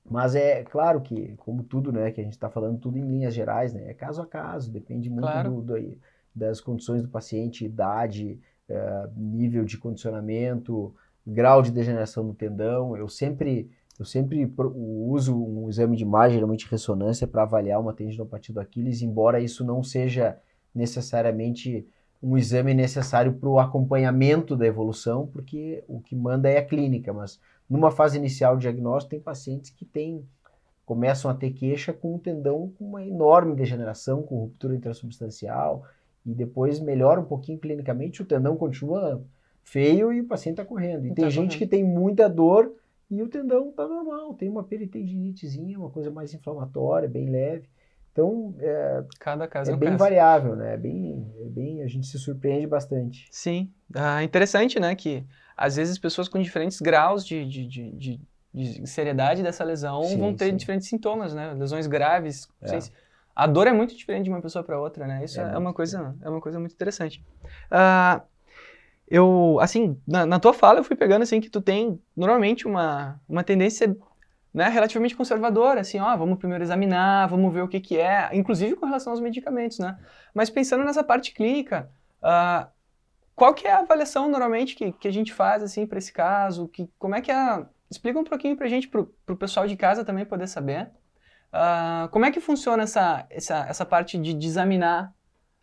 Mas é claro que, como tudo, né, que a gente está falando tudo em linhas gerais, né, é caso a caso, depende muito Claro. do- do- das condições do paciente, idade, eh, nível de condicionamento, grau de degeneração do tendão. Eu sempre, eu sempre uso um exame de imagem, geralmente ressonância, para avaliar uma tendinopatia do Aquiles, embora isso não seja necessariamente um exame necessário para o acompanhamento da evolução, porque o que manda é a clínica, mas numa fase inicial de diagnóstico tem pacientes que têm começam a ter queixa com o tendão com uma enorme degeneração, com ruptura intrasubstancial, e depois melhora um pouquinho clinicamente, o tendão continua feio e o paciente está correndo. E Tá tem gente correndo. que tem muita dor e o tendão está normal, tem uma peritendinitezinha, uma coisa mais inflamatória, bem leve. Então, é, Cada caso é, é um bem caso. variável, né? É bem, é bem, a gente se surpreende bastante. Sim. Ah, interessante, né? Que às vezes pessoas com diferentes graus de, de, de, de de seriedade dessa lesão Sim, vão ter sim. diferentes sintomas, né? Lesões graves. É. A dor é muito diferente de uma pessoa para outra, né? Isso É é, uma coisa, é uma coisa muito interessante. Ah, eu, assim, na, na tua fala eu fui pegando assim que tu tem normalmente uma, uma tendência né, relativamente conservadora, assim, ó, vamos primeiro examinar, vamos ver o que que é, inclusive com relação aos medicamentos, né? Mas pensando nessa parte clínica, ah, qual que é a avaliação normalmente que, que a gente faz assim para esse caso? Que, como é que é? Explica um pouquinho para a gente, para o pessoal de casa também poder saber. Ah, como é que funciona essa, essa, essa parte de, de examinar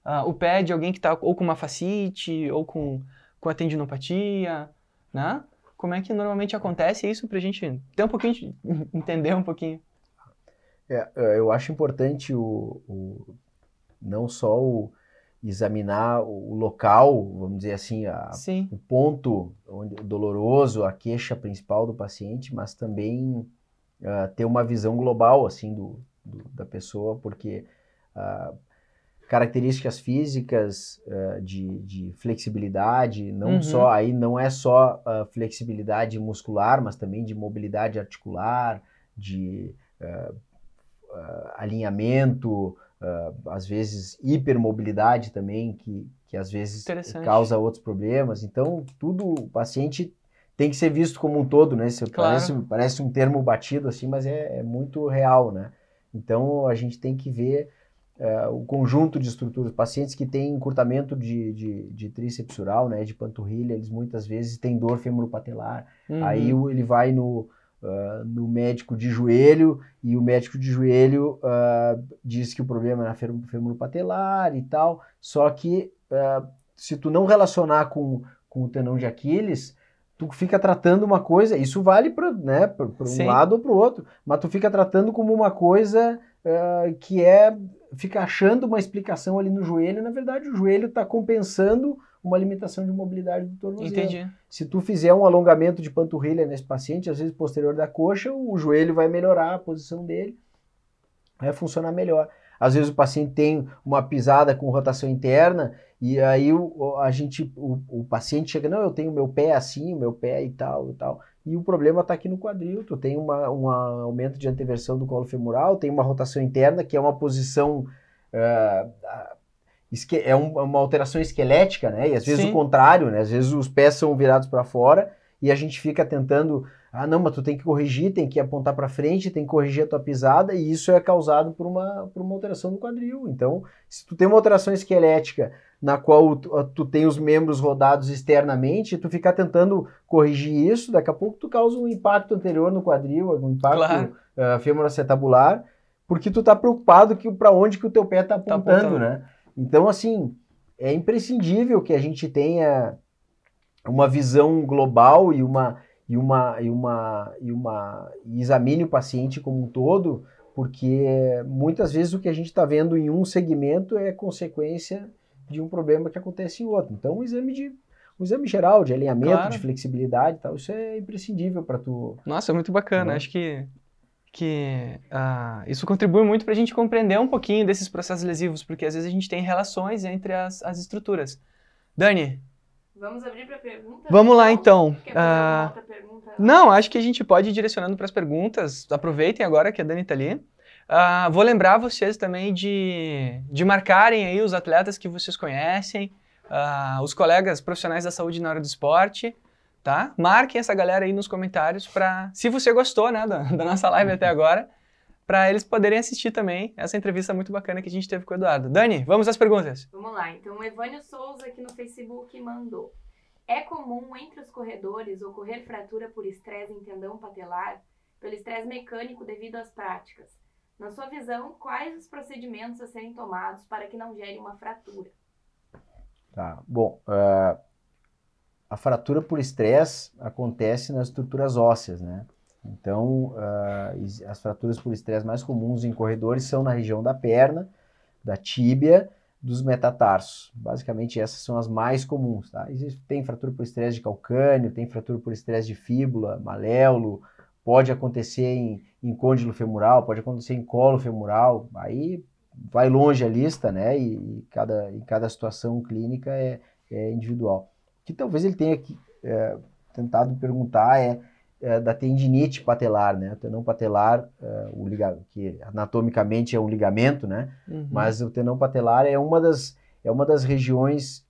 ah, o pé de alguém que está ou com uma fascite ou com, com a tendinopatia, né? Como é que normalmente acontece isso para a gente ter um pouquinho, de, [laughs] entender um pouquinho? É, é, eu acho importante o, o- não só o examinar o local, vamos dizer assim, a- o ponto onde, doloroso, a queixa principal do paciente, mas também ah, ter uma visão global assim do, do- da pessoa, porque ah, características físicas ah, de, de flexibilidade, não Uhum. só aí não é só ah, flexibilidade muscular, mas também de mobilidade articular, de ah, alinhamento, às vezes hipermobilidade também, que, que às vezes causa outros problemas. Então, tudo o paciente tem que ser visto como um todo, né? Isso Claro. parece, parece um termo batido assim, mas é, é muito real, né? Então, a gente tem que ver eh, o conjunto de estruturas. Pacientes que têm encurtamento de, de, de tríceps né, de panturrilha, eles muitas vezes têm dor femoropatelar. Uhum. Aí ele vai no, ah, no médico de joelho e o médico de joelho ah, diz que o problema é na fem- femoropatelar e tal. Só que ah, se tu não relacionar com, com o tendão de Aquiles, tu fica tratando uma coisa, isso vale para né, pra- pra um Sim. lado ou para o outro, mas tu fica tratando como uma coisa que é, fica achando uma explicação ali no joelho, na verdade o joelho está compensando uma limitação de mobilidade do tornozelo. Entendi. Se tu fizer um alongamento de panturrilha nesse paciente, às vezes posterior da coxa, o joelho vai melhorar a posição dele, vai funcionar melhor. Às vezes o paciente tem uma pisada com rotação interna e aí o, o- a gente, o, o paciente chega, não, eu tenho meu pé assim, o meu pé e tal e tal. E o problema está aqui no quadril, tu tem uma, um aumento de anteversão do colo femoral, tem uma rotação interna, que é uma posição esque- é um- uma alteração esquelética, né? E às vezes Sim. o contrário, né? Às vezes os pés são virados para fora e a gente fica tentando, ah, não, mas tu tem que corrigir, tem que apontar para frente, tem que corrigir a tua pisada e isso é causado por uma, por uma alteração do quadril. Então, se tu tem uma alteração esquelética na qual tu, tu tem os membros rodados externamente, tu ficar tentando corrigir isso, daqui a pouco tu causa um impacto anterior no quadril, um impacto Claro. ah, femoroacetabular, porque tu tá preocupado que para onde que o teu pé tá Tá apontando, apontando. né? Então, assim, é imprescindível que a gente tenha uma visão global e uma e uma e uma e uma e examine o paciente como um todo, porque muitas vezes o que a gente está vendo em um segmento é consequência de um problema que acontece em outro. Então, o exame de um exame geral de alinhamento, Claro. de flexibilidade, e tal, isso é imprescindível para tu. Nossa, muito bacana. Né? Acho que, que ah, isso contribui muito para a gente compreender um pouquinho desses processos lesivos, porque às vezes a gente tem relações entre as, as estruturas. Dani, Vamos abrir para pergunta? vamos lá então. Pergunta? Não, acho que a gente pode ir direcionando para as perguntas. Aproveitem agora que a Dani está ali. Ah, vou lembrar vocês também de, de marcarem aí os atletas que vocês conhecem, ah, os colegas profissionais da saúde na área do esporte, tá? Marquem essa galera aí nos comentários para, se você gostou, né, da, da nossa live até agora, para eles poderem assistir também essa entrevista muito bacana que a gente teve com o Eduardo. Dani, vamos às perguntas. Vamos lá, então o Evânio Souza aqui no Facebook mandou. É comum entre os corredores ocorrer fratura por estresse em tendão patelar, pelo estresse mecânico devido às práticas. Na sua visão, quais os procedimentos a serem tomados para que não gere uma fratura? Tá. Bom, ah, a fratura por estresse acontece nas estruturas ósseas, né? Então, is- as fraturas por estresse mais comuns em corredores são na região da perna, da tíbia, dos metatarsos. Basicamente, essas são as mais comuns, tá? Existe, tem fratura por estresse de calcânio, tem fratura por estresse de fíbula, maléolo, pode acontecer em, em côndilo femoral, pode acontecer em colo femoral, aí vai longe a lista, né? E, e cada, em cada situação clínica é, é individual. O que talvez ele tenha que, é, tentado perguntar é, é, da tendinite patelar, né? O tendão patelar, é, o liga, que anatomicamente é um ligamento, né? Uhum. Mas o tendão patelar é uma das, é uma das regiões,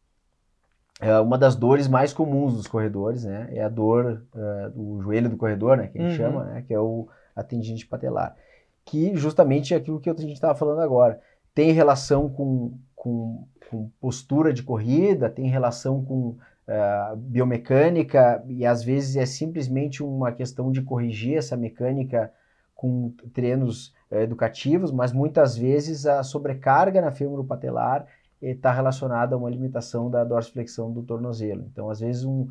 é uma das dores mais comuns dos corredores, né? É a dor é, do joelho do corredor, né? Que a gente Uhum. chama, né? Que é o, a tendinite patelar. Que justamente é aquilo que a gente estava falando agora. Tem relação com, com, com postura de corrida, tem relação com eh, biomecânica e às vezes é simplesmente uma questão de corrigir essa mecânica com treinos eh, educativos, mas muitas vezes a sobrecarga na fêmur patelar está relacionada a uma limitação da dorsiflexão do tornozelo. Então, às vezes, um,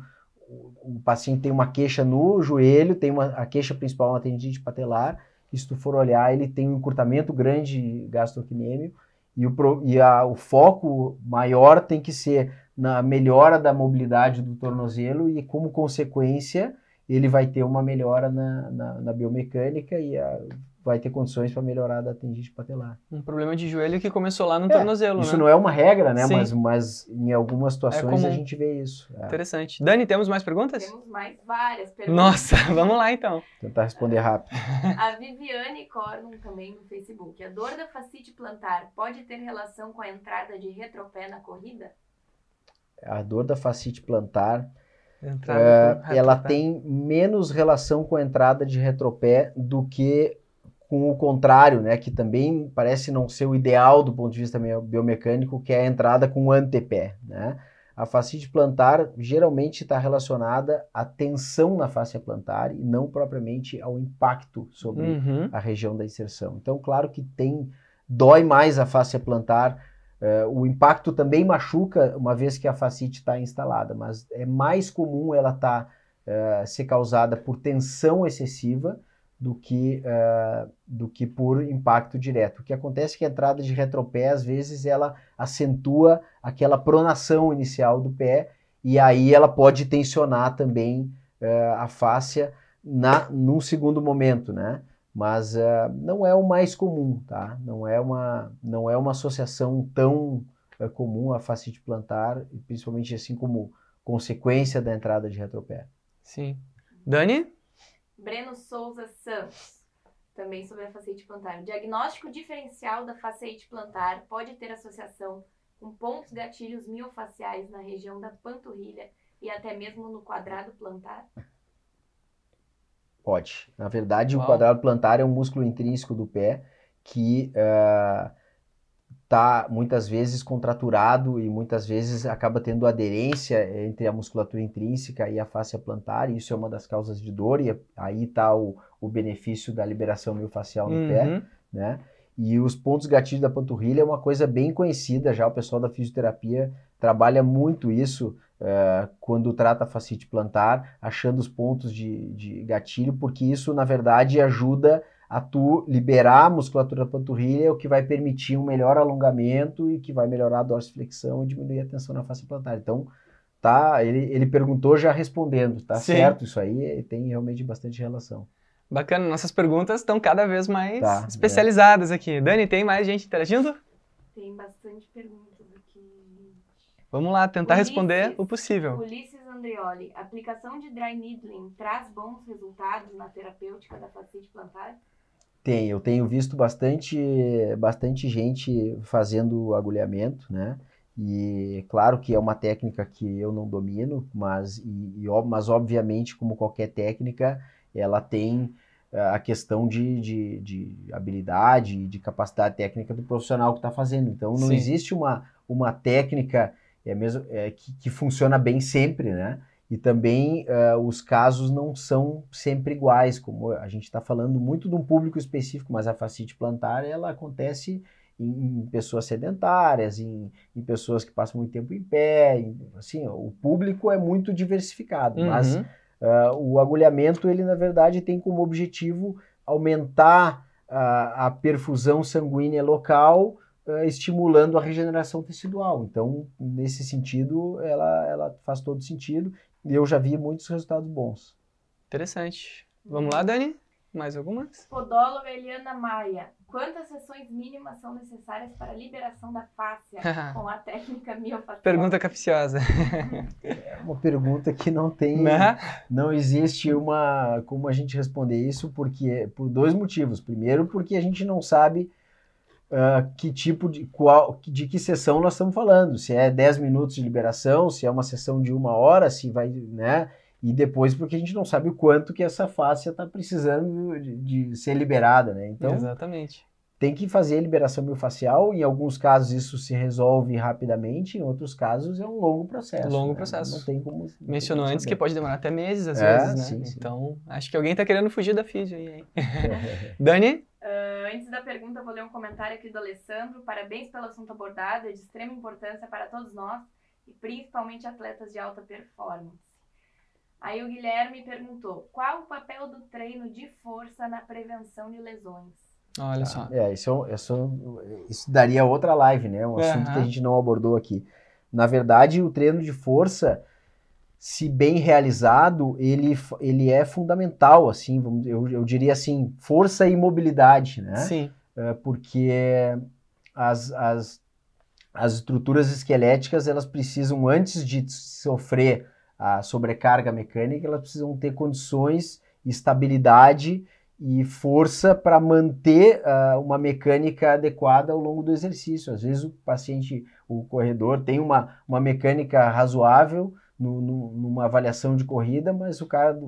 o paciente tem uma queixa no joelho, tem uma, a queixa principal é uma tendinite patelar, e se tu for olhar, ele tem um encurtamento grande gastrocnêmio, e, o, e a- o foco maior tem que ser na melhora da mobilidade do tornozelo e, como consequência, ele vai ter uma melhora na, na, na biomecânica e a- vai ter condições para melhorar da tendinite patelar. Um problema de joelho que começou lá no É, tornozelo, Isso né? não é uma regra, né? Sim. Mas, mas em algumas situações comum. a gente vê isso. É, Interessante. Dani, temos mais perguntas? Temos mais várias perguntas. Nossa, [laughs] vamos lá então. tentar responder rápido. A Viviane Cornum também no Facebook. A dor da fascite plantar pode ter relação com a entrada de retropé na corrida? A dor da fascite plantar É, por ela tem menos relação com a entrada de retropé do que com o contrário, né? Que também parece não ser o ideal do ponto de vista biomecânico, que é a entrada com o antepé, né? A fascite plantar geralmente está relacionada à tensão na face plantar e não propriamente ao impacto sobre Uhum. a região da inserção. Então, claro que tem dói mais a face plantar. eh, o impacto também machuca uma vez que a fascite está instalada, mas é mais comum ela tá, eh, ser causada por tensão excessiva do que, eh, do que por impacto direto. O que acontece é que a entrada de retropé, às vezes, ela acentua aquela pronação inicial do pé e aí ela pode tensionar também eh, a fáscia na, num segundo momento, né? Mas eh, não é o mais comum, tá? Não é uma, não é uma associação tão comum a fascite plantar, principalmente assim como consequência da entrada de retropé. Sim. Dani? Breno Souza Santos, também sobre a fasciite plantar. O diagnóstico diferencial da fasciite plantar pode ter associação com pontos gatilhos miofaciais na região da panturrilha e até mesmo no quadrado plantar? Pode. Na verdade, Uau. o quadrado plantar é um músculo intrínseco do pé que está muitas vezes contraturado e muitas vezes acaba tendo aderência entre a musculatura intrínseca e a face plantar, e isso é uma das causas de dor, e aí está o, o benefício da liberação miofascial no pé Uhum. né? E os pontos gatilhos da panturrilha é uma coisa bem conhecida já, o pessoal da fisioterapia trabalha muito isso eh, quando trata a fascite plantar, achando os pontos de, de gatilho, porque isso, na verdade, ajuda liberar a musculatura da panturrilha, o que vai permitir um melhor alongamento e que vai melhorar a dorsiflexão e diminuir a tensão na face plantar. Então, tá, ele, ele perguntou já respondendo, tá Sim. certo isso aí, tem realmente bastante relação. Bacana, nossas perguntas estão cada vez mais Tá, especializadas aqui. Dani, tem mais gente interagindo? Tem bastante perguntas aqui. Vamos lá, tentar Ulisses. responder o possível. Ulisses Andrioli, aplicação de dry needling traz bons resultados na terapêutica da fascite plantar? Tem, eu tenho visto bastante, bastante gente fazendo agulhamento, né? E claro que é uma técnica que eu não domino, mas, e, e mas obviamente, como qualquer técnica, ela tem eh, a questão de, de, de habilidade e de capacidade técnica do profissional que está fazendo. Então, não Sim. existe uma, uma técnica é mesmo, é, que, que funciona bem sempre, né? E também eh, os casos não são sempre iguais, como a gente está falando muito de um público específico, mas a fascite plantar ela acontece em, em pessoas sedentárias, em, em pessoas que passam muito tempo em pé, em- assim, o público é muito diversificado, mas Uhum. ah, o agulhamento ele na verdade tem como objetivo aumentar ah, a perfusão sanguínea local, ah, estimulando a regeneração tecidual. Então, nesse sentido, ela, ela faz todo sentido. E eu já vi muitos resultados bons. Interessante. Vamos lá, Dani? Mais algumas? Podóloga Eliana Maia. Quantas sessões mínimas são necessárias para a liberação da fáscia [laughs] com a técnica miofacial? Pergunta capciosa. É uma pergunta que não tem, Né? não existe uma como a gente responder isso, porque por dois motivos. Primeiro, porque a gente não sabe ah, que tipo de qual de que sessão nós estamos falando. Se é 10 minutos de liberação, se é uma sessão de uma hora, se vai, né? E depois porque a gente não sabe o quanto que essa fáscia está precisando de, de ser liberada, né? Então Exatamente. tem que fazer a liberação miofascial. Em alguns casos isso se resolve rapidamente, em outros casos é um longo processo. Longo né? processo. Não tem como. não tem Mencionou como antes que pode demorar até meses, às É, vezes, né? sim, sim. Então, acho que alguém tá querendo fugir da físio aí, hein? [laughs] Dani? Ah, antes da pergunta, vou ler um comentário aqui do Alessandro. Parabéns pelo assunto abordado, é de extrema importância para todos nós e principalmente atletas de alta performance. Aí o Guilherme perguntou: qual o papel do treino de força na prevenção de lesões? Olha só. É, isso, é isso, é um- isso daria outra live, né? Um assunto Aham. que a gente não abordou aqui. Na verdade, o treino de força, se bem realizado, ele, ele é fundamental, assim, vamos- eu, eu diria assim, força e mobilidade, né? Sim. É, porque as, as, as estruturas esqueléticas, elas precisam, antes de sofrer a sobrecarga mecânica, elas precisam ter condições, estabilidade e força para manter ah, uma mecânica adequada ao longo do exercício. Às vezes o paciente, o corredor, tem uma, uma mecânica razoável no- no- numa avaliação de corrida, mas o cara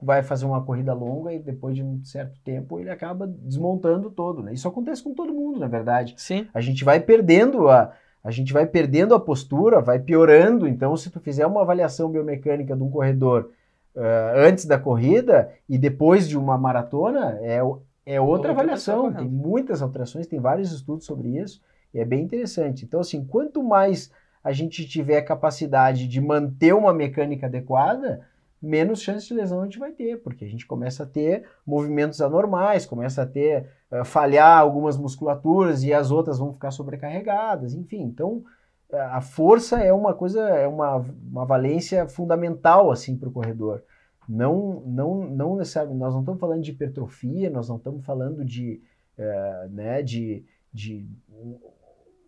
vai fazer uma corrida longa e depois de um certo tempo ele acaba desmontando todo. Né? Isso acontece com todo mundo, na verdade Sim. a gente vai perdendo a a gente vai perdendo a postura, vai piorando. Então, se tu fizer uma avaliação biomecânica de um corredor eh, antes da corrida e depois de uma maratona, é, é outra Outra avaliação. Tem muitas alterações, tem vários estudos sobre isso e é bem interessante. Então, assim, quanto mais a gente tiver capacidade de manter uma mecânica adequada, menos chance de lesão a gente vai ter, porque a gente começa a ter movimentos anormais, começa a ter eh, falhar algumas musculaturas e as outras vão ficar sobrecarregadas, enfim. Então, eh, a força é uma coisa, é uma, uma valência fundamental assim para o corredor. Não, não, não necessariamente, nós não estamos falando de hipertrofia, nós não estamos falando de, eh, né, de, de um,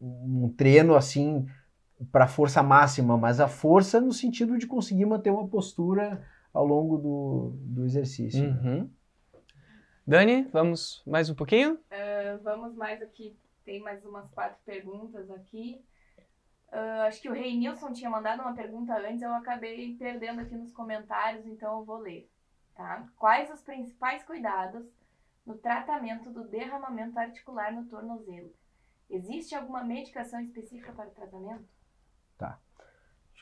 um treino assim para força máxima, mas a força no sentido de conseguir manter uma postura ao longo do, do exercício. Uhum. Dani, vamos mais um pouquinho? Ah, vamos mais aqui, tem mais umas quatro perguntas aqui. Ah, acho que o Rei Nilson tinha mandado uma pergunta antes, eu acabei perdendo aqui nos comentários, então eu vou ler. Tá? Quais os principais cuidados no tratamento do derramamento articular no tornozelo? Existe alguma medicação específica para o tratamento?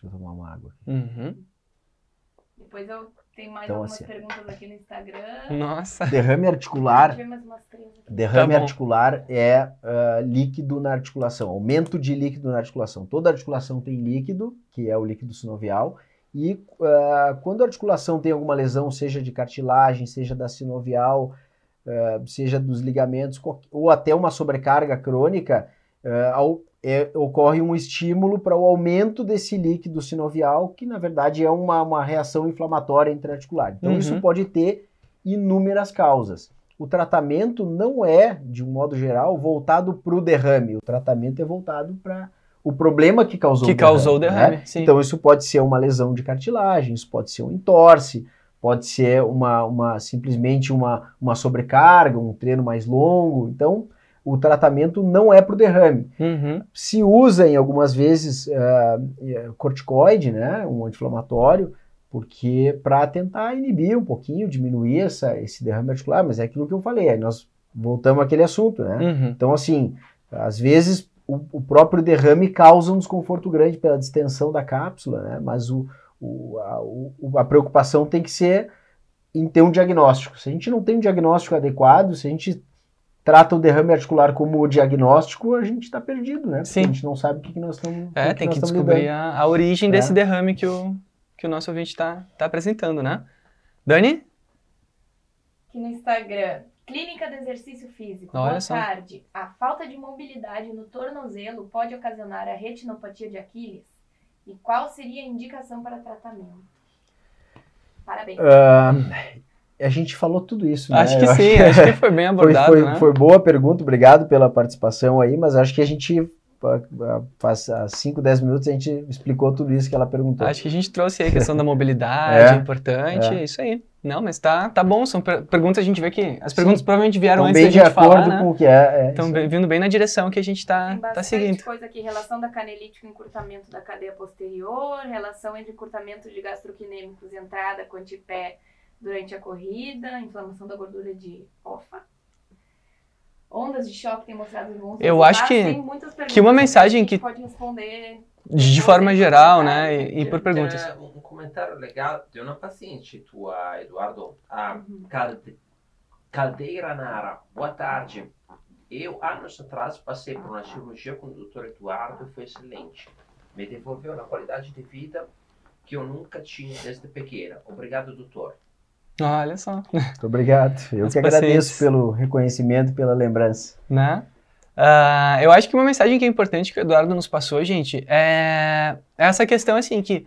Deixa eu tomar uma água. aqui. Uhum. Depois eu tenho mais Então, algumas assim, perguntas aqui no Instagram. Nossa. Derrame articular. Derrame Tá articular é ah, líquido na articulação, aumento de líquido na articulação. Toda articulação tem líquido, que é o líquido sinovial, e ah, quando a articulação tem alguma lesão, seja de cartilagem, seja da sinovial, ah, seja dos ligamentos, ou até uma sobrecarga crônica, ao- é- ocorre um estímulo para o aumento desse líquido sinovial, que na verdade é uma, uma reação inflamatória intraarticular. Então Uhum. isso pode ter inúmeras causas. O tratamento não é, de um modo geral, voltado para o derrame. O tratamento é voltado para o problema que causou Que o derrame. causou o né? derrame, sim. Então, isso pode ser uma lesão de cartilagem, isso pode ser um entorse, pode ser uma, uma simplesmente uma, uma sobrecarga, um treino mais longo. Então, o tratamento não é para o derrame. Uhum. Se usa em algumas vezes eh, corticoide, né, um anti-inflamatório, porque para tentar inibir um pouquinho, diminuir essa, esse derrame articular, mas é aquilo que eu falei, aí nós voltamos àquele assunto, né? Uhum. Então, assim, às vezes o, o próprio derrame causa um desconforto grande pela distensão da cápsula, né? Mas o, o- a, o- a preocupação tem que ser em ter um diagnóstico. Se a gente não tem um diagnóstico adequado, se a gente trata o derrame articular como o diagnóstico, a gente está perdido, né? Porque Sim. a gente não sabe o que, que nós estamos É, com tem que descobrir a, a origem É. desse derrame que o, que o nosso ouvinte está tá apresentando, né? Dani? Aqui no Instagram. Clínica do Exercício Físico. Olha Boa só. tarde. A falta de mobilidade no tornozelo pode ocasionar a retinopatia de Aquiles? E qual seria a indicação para tratamento? Parabéns. Ah, a gente falou tudo isso, né? Acho que Eu sim, acho que [laughs] foi bem abordado, foi, foi, né? foi boa a pergunta, obrigado pela participação aí, mas acho que a gente faz 5, 10 minutos a gente explicou tudo isso que ela perguntou. Acho que a gente trouxe aí a questão da mobilidade, [laughs] é, importante, é. isso aí. Não, mas tá, tá bom, são per perguntas, a gente vê que as perguntas Sim. provavelmente vieram Estão antes da gente falar, né? com o que é. Estão vindo bem na direção que a gente tá, tá seguindo. Tem coisa aqui, relação da canelite com encurtamento da cadeia posterior, relação entre encurtamento de gastroquinêmicos e entrada com antipé durante a corrida, inflamação da gordura de OFA, ondas de choque têm mostrado bons Eu acho que, que uma mensagem que pode responder de forma geral, né, e, e por perguntas. Um comentário legal de uma paciente tua, Eduardo, a uhum. Caldeira Nara. Boa tarde. Eu, anos atrás, passei por uma cirurgia com o Dr. Eduardo e foi excelente. Me devolveu na qualidade de vida que eu nunca tinha desde pequena. Obrigado, doutor. Olha só. Muito obrigado. Eu As que pacientes. agradeço pelo reconhecimento, pela lembrança. Né? Uh, eu acho que uma mensagem que é importante que o Eduardo nos passou, gente, é essa questão assim que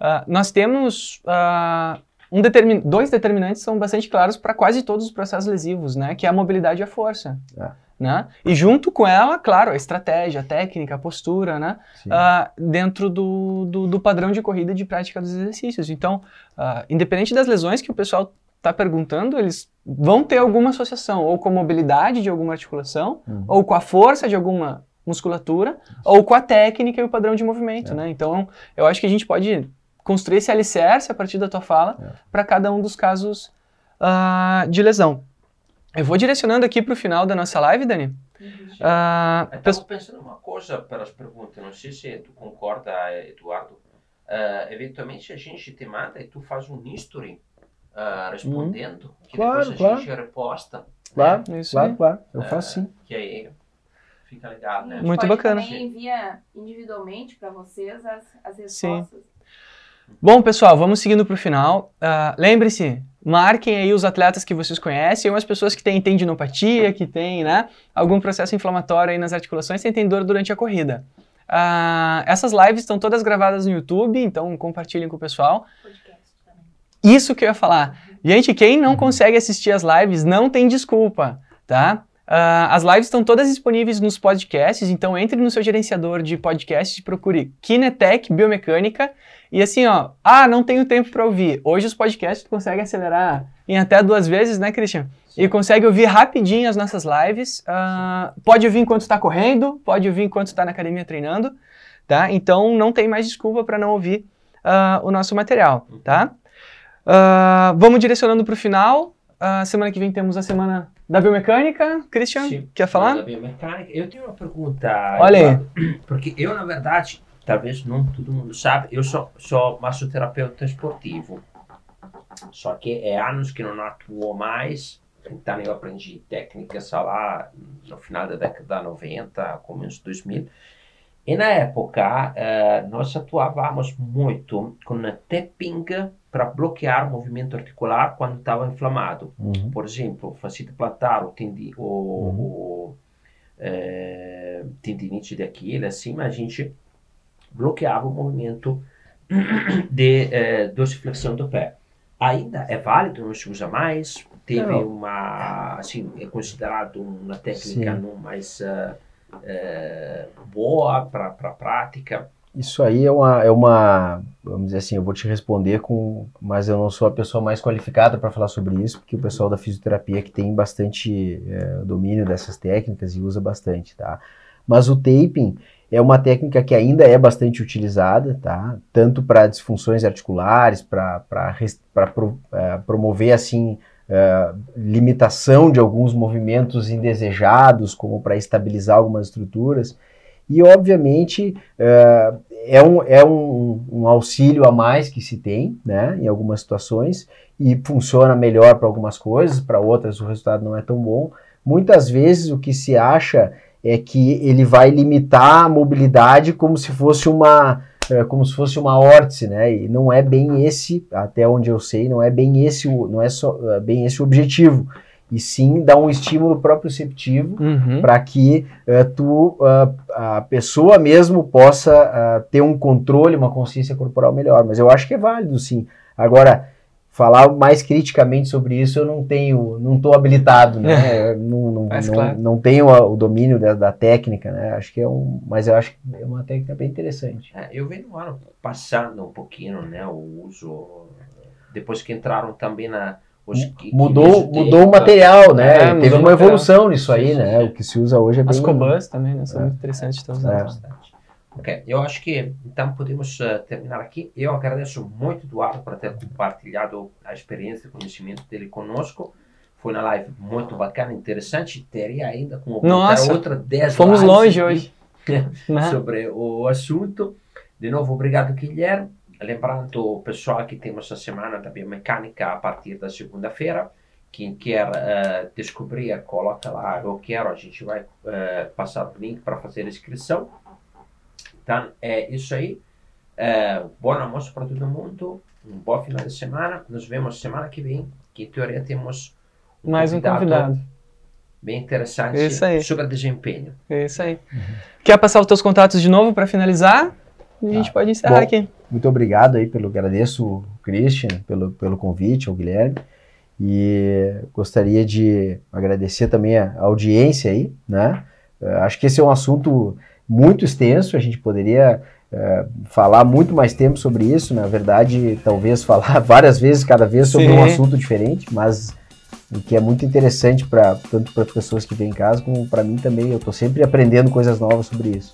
uh, nós temos uh, um determin dois determinantes são bastante claros para quase todos os processos lesivos, né? Que é a mobilidade e a força. É. Né? E junto com ela, claro, a estratégia, a técnica, a postura, né? Uh, dentro do, do, do, padrão de corrida de prática dos exercícios. Então, uh, independente das lesões que o pessoal está perguntando, eles vão ter alguma associação, ou com a mobilidade de alguma articulação, uhum. ou com a força de alguma musculatura, ou com a técnica e o padrão de movimento, é. né? Então, eu acho que a gente pode construir esse alicerce a partir da tua fala é. para cada um dos casos uh, de lesão. Eu vou direcionando aqui para o final da nossa live, Dani. Uh, Estava pensando uma coisa pelas perguntas, não sei se tu concorda, Eduardo. Uh, eventualmente a gente te manda e tu faz um history uh, respondendo, uhum. que claro, depois a claro. gente reposta. Claro, né? isso claro, aí. claro. Eu faço sim. Que aí fica legal, né? Muito bacana. também envia individualmente para vocês as, as respostas. Sim. Bom, pessoal, vamos seguindo para o final. Lembre-se, marquem aí os atletas que vocês conhecem, ou as pessoas que têm tendinopatia, que têm né, algum processo inflamatório aí nas articulações, sentem dor durante a corrida. Uh, essas lives estão todas gravadas no YouTube, então compartilhem com o pessoal. Isso que eu ia falar. Gente, quem não consegue assistir as lives, não tem desculpa, tá? Uh, as lives estão todas disponíveis nos podcasts, então entre no seu gerenciador de podcasts e procure Kinetec Biomecânica e assim, ó, ah, não tenho tempo para ouvir. Hoje os podcasts tu consegue acelerar em até duas vezes, né, Christian? E consegue ouvir rapidinho as nossas lives. Uh, pode ouvir enquanto está correndo, pode ouvir enquanto está na academia treinando, tá? Então não tem mais desculpa para não ouvir uh, o nosso material, tá? Vamos direcionando para o final. Semana que vem temos a semana da biomecânica. Christian, Sim, quer falar? Da biomecânica. Eu tenho uma pergunta. Olha aí. Porque eu, na verdade, talvez não todo mundo sabe, eu sou, sou massoterapeuta esportivo. Só que é anos que não atuo mais, então eu aprendi técnicas lá no final da década de 90, começo de 2000. E na época, uh, nós atuávamos muito com tapping para bloquear o movimento articular quando estava inflamado. Uhum. Por exemplo, fascite plantar, o, tendi, o, uhum. o é, tendinite de Aquiles, assim, a gente bloqueava o movimento [clears throat] de é, dorsiflexão do pé. Ainda é válido, não se usa mais, teve não. uma, assim, é considerado uma técnica não mais uh, uh, boa para a prática. Isso aí é uma, é uma, vamos dizer assim, eu vou te responder com, mas eu não sou a pessoa mais qualificada para falar sobre isso, porque o pessoal da fisioterapia que tem bastante é, domínio dessas técnicas e usa bastante, tá? Mas o taping, é uma técnica que ainda é bastante utilizada, tá? Tanto para disfunções articulares, para pro, é, promover assim é, limitação de alguns movimentos indesejados, como para estabilizar algumas estruturas. E obviamente é, é, um, é um, um, auxílio a mais que se tem, né? Em algumas situações e funciona melhor para algumas coisas, para outras o resultado não é tão bom. Muitas vezes o que se acha é que ele vai limitar a mobilidade como se fosse uma é, como se fosse uma órtice, né? E não é bem esse, até onde eu sei, não é bem esse, não é só é bem esse o objetivo. E sim dar um estímulo proprioceptivo uhum. para que uh, tu, uh, a pessoa mesmo possa uh, ter um controle, uma consciência corporal melhor. Mas eu acho que é válido, sim. Agora, falar mais criticamente sobre isso eu não tenho, não estou habilitado, né? [laughs] não, não, Mas, não, claro. não tenho a- o domínio da, da técnica, né? Acho que é um, mas eu acho que é uma técnica bem interessante. É, eu venho no ano passando um pouquinho, né, o uso, depois que entraram também na... Os que- que Mudou, visitei, mudou o material, né? É, Teve uma material. evolução nisso aí, né? O que se usa hoje é bem As cobãs também, né? São muito interessantes de estar usando. É. bastante. Ok, eu acho que então podemos eh, terminar aqui. Eu agradeço muito, Eduardo, por ter compartilhado a experiência e conhecimento dele conosco. Foi uma live muito bacana, interessante. Teria ainda como Nossa, outra 10 Fomos longe aqui hoje. [laughs] né? sobre o assunto. De novo, obrigado, Guilherme. Lembrando o pessoal que temos a semana da biomecânica a partir da segunda-feira. Quem quer eh, descobrir, coloca lá, eu quero, a gente vai eh, passar o link para fazer a inscrição. Então, é isso aí. Eh, bom almoço para todo mundo. Um bom final de semana. Nos vemos semana que vem, que em teoria temos Mais um convidado. bem interessante sobre desempenho. É isso aí. Quer passar os teus contatos de novo para finalizar? A gente pode encerrar Bom, aqui. Muito obrigado aí pelo agradeço o Christian pelo, pelo convite, ao Guilherme. E gostaria de agradecer também a audiência aí, né? Eh, Acho que esse é um assunto muito extenso, a gente poderia eh, falar muito mais tempo sobre isso, na verdade, talvez falar [laughs] várias vezes, cada vez sobre um Sim. assunto diferente, mas o que é muito interessante para tanto para as pessoas que vêm em casa como para mim também, eu estou sempre aprendendo coisas novas sobre isso.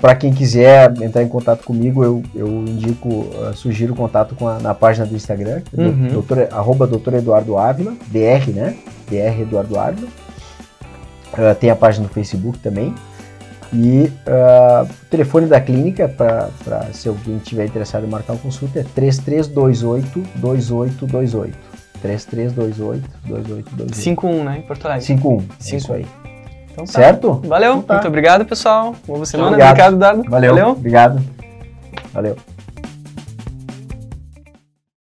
Para quem quiser entrar em contato comigo, eu, eu indico, uh, sugiro contato com a- na página do Instagram, é Uhum. doutor, arroba doutor Eduardo Ávila, DR, né? DR Eduardo Ávila. Uh, tem a página no Facebook também. E uh, o telefone da clínica, para se alguém tiver interessado em marcar uma consulta, é 3328 2828. 3328 2828. 5-1, né? Em Porto Alegre. 51. Cinco. Isso aí. Então tá. Certo? Valeu. Então tá. Muito obrigado, pessoal. Boa semana. Obrigado. Obrigado, Dardo. Valeu. Obrigado. Valeu.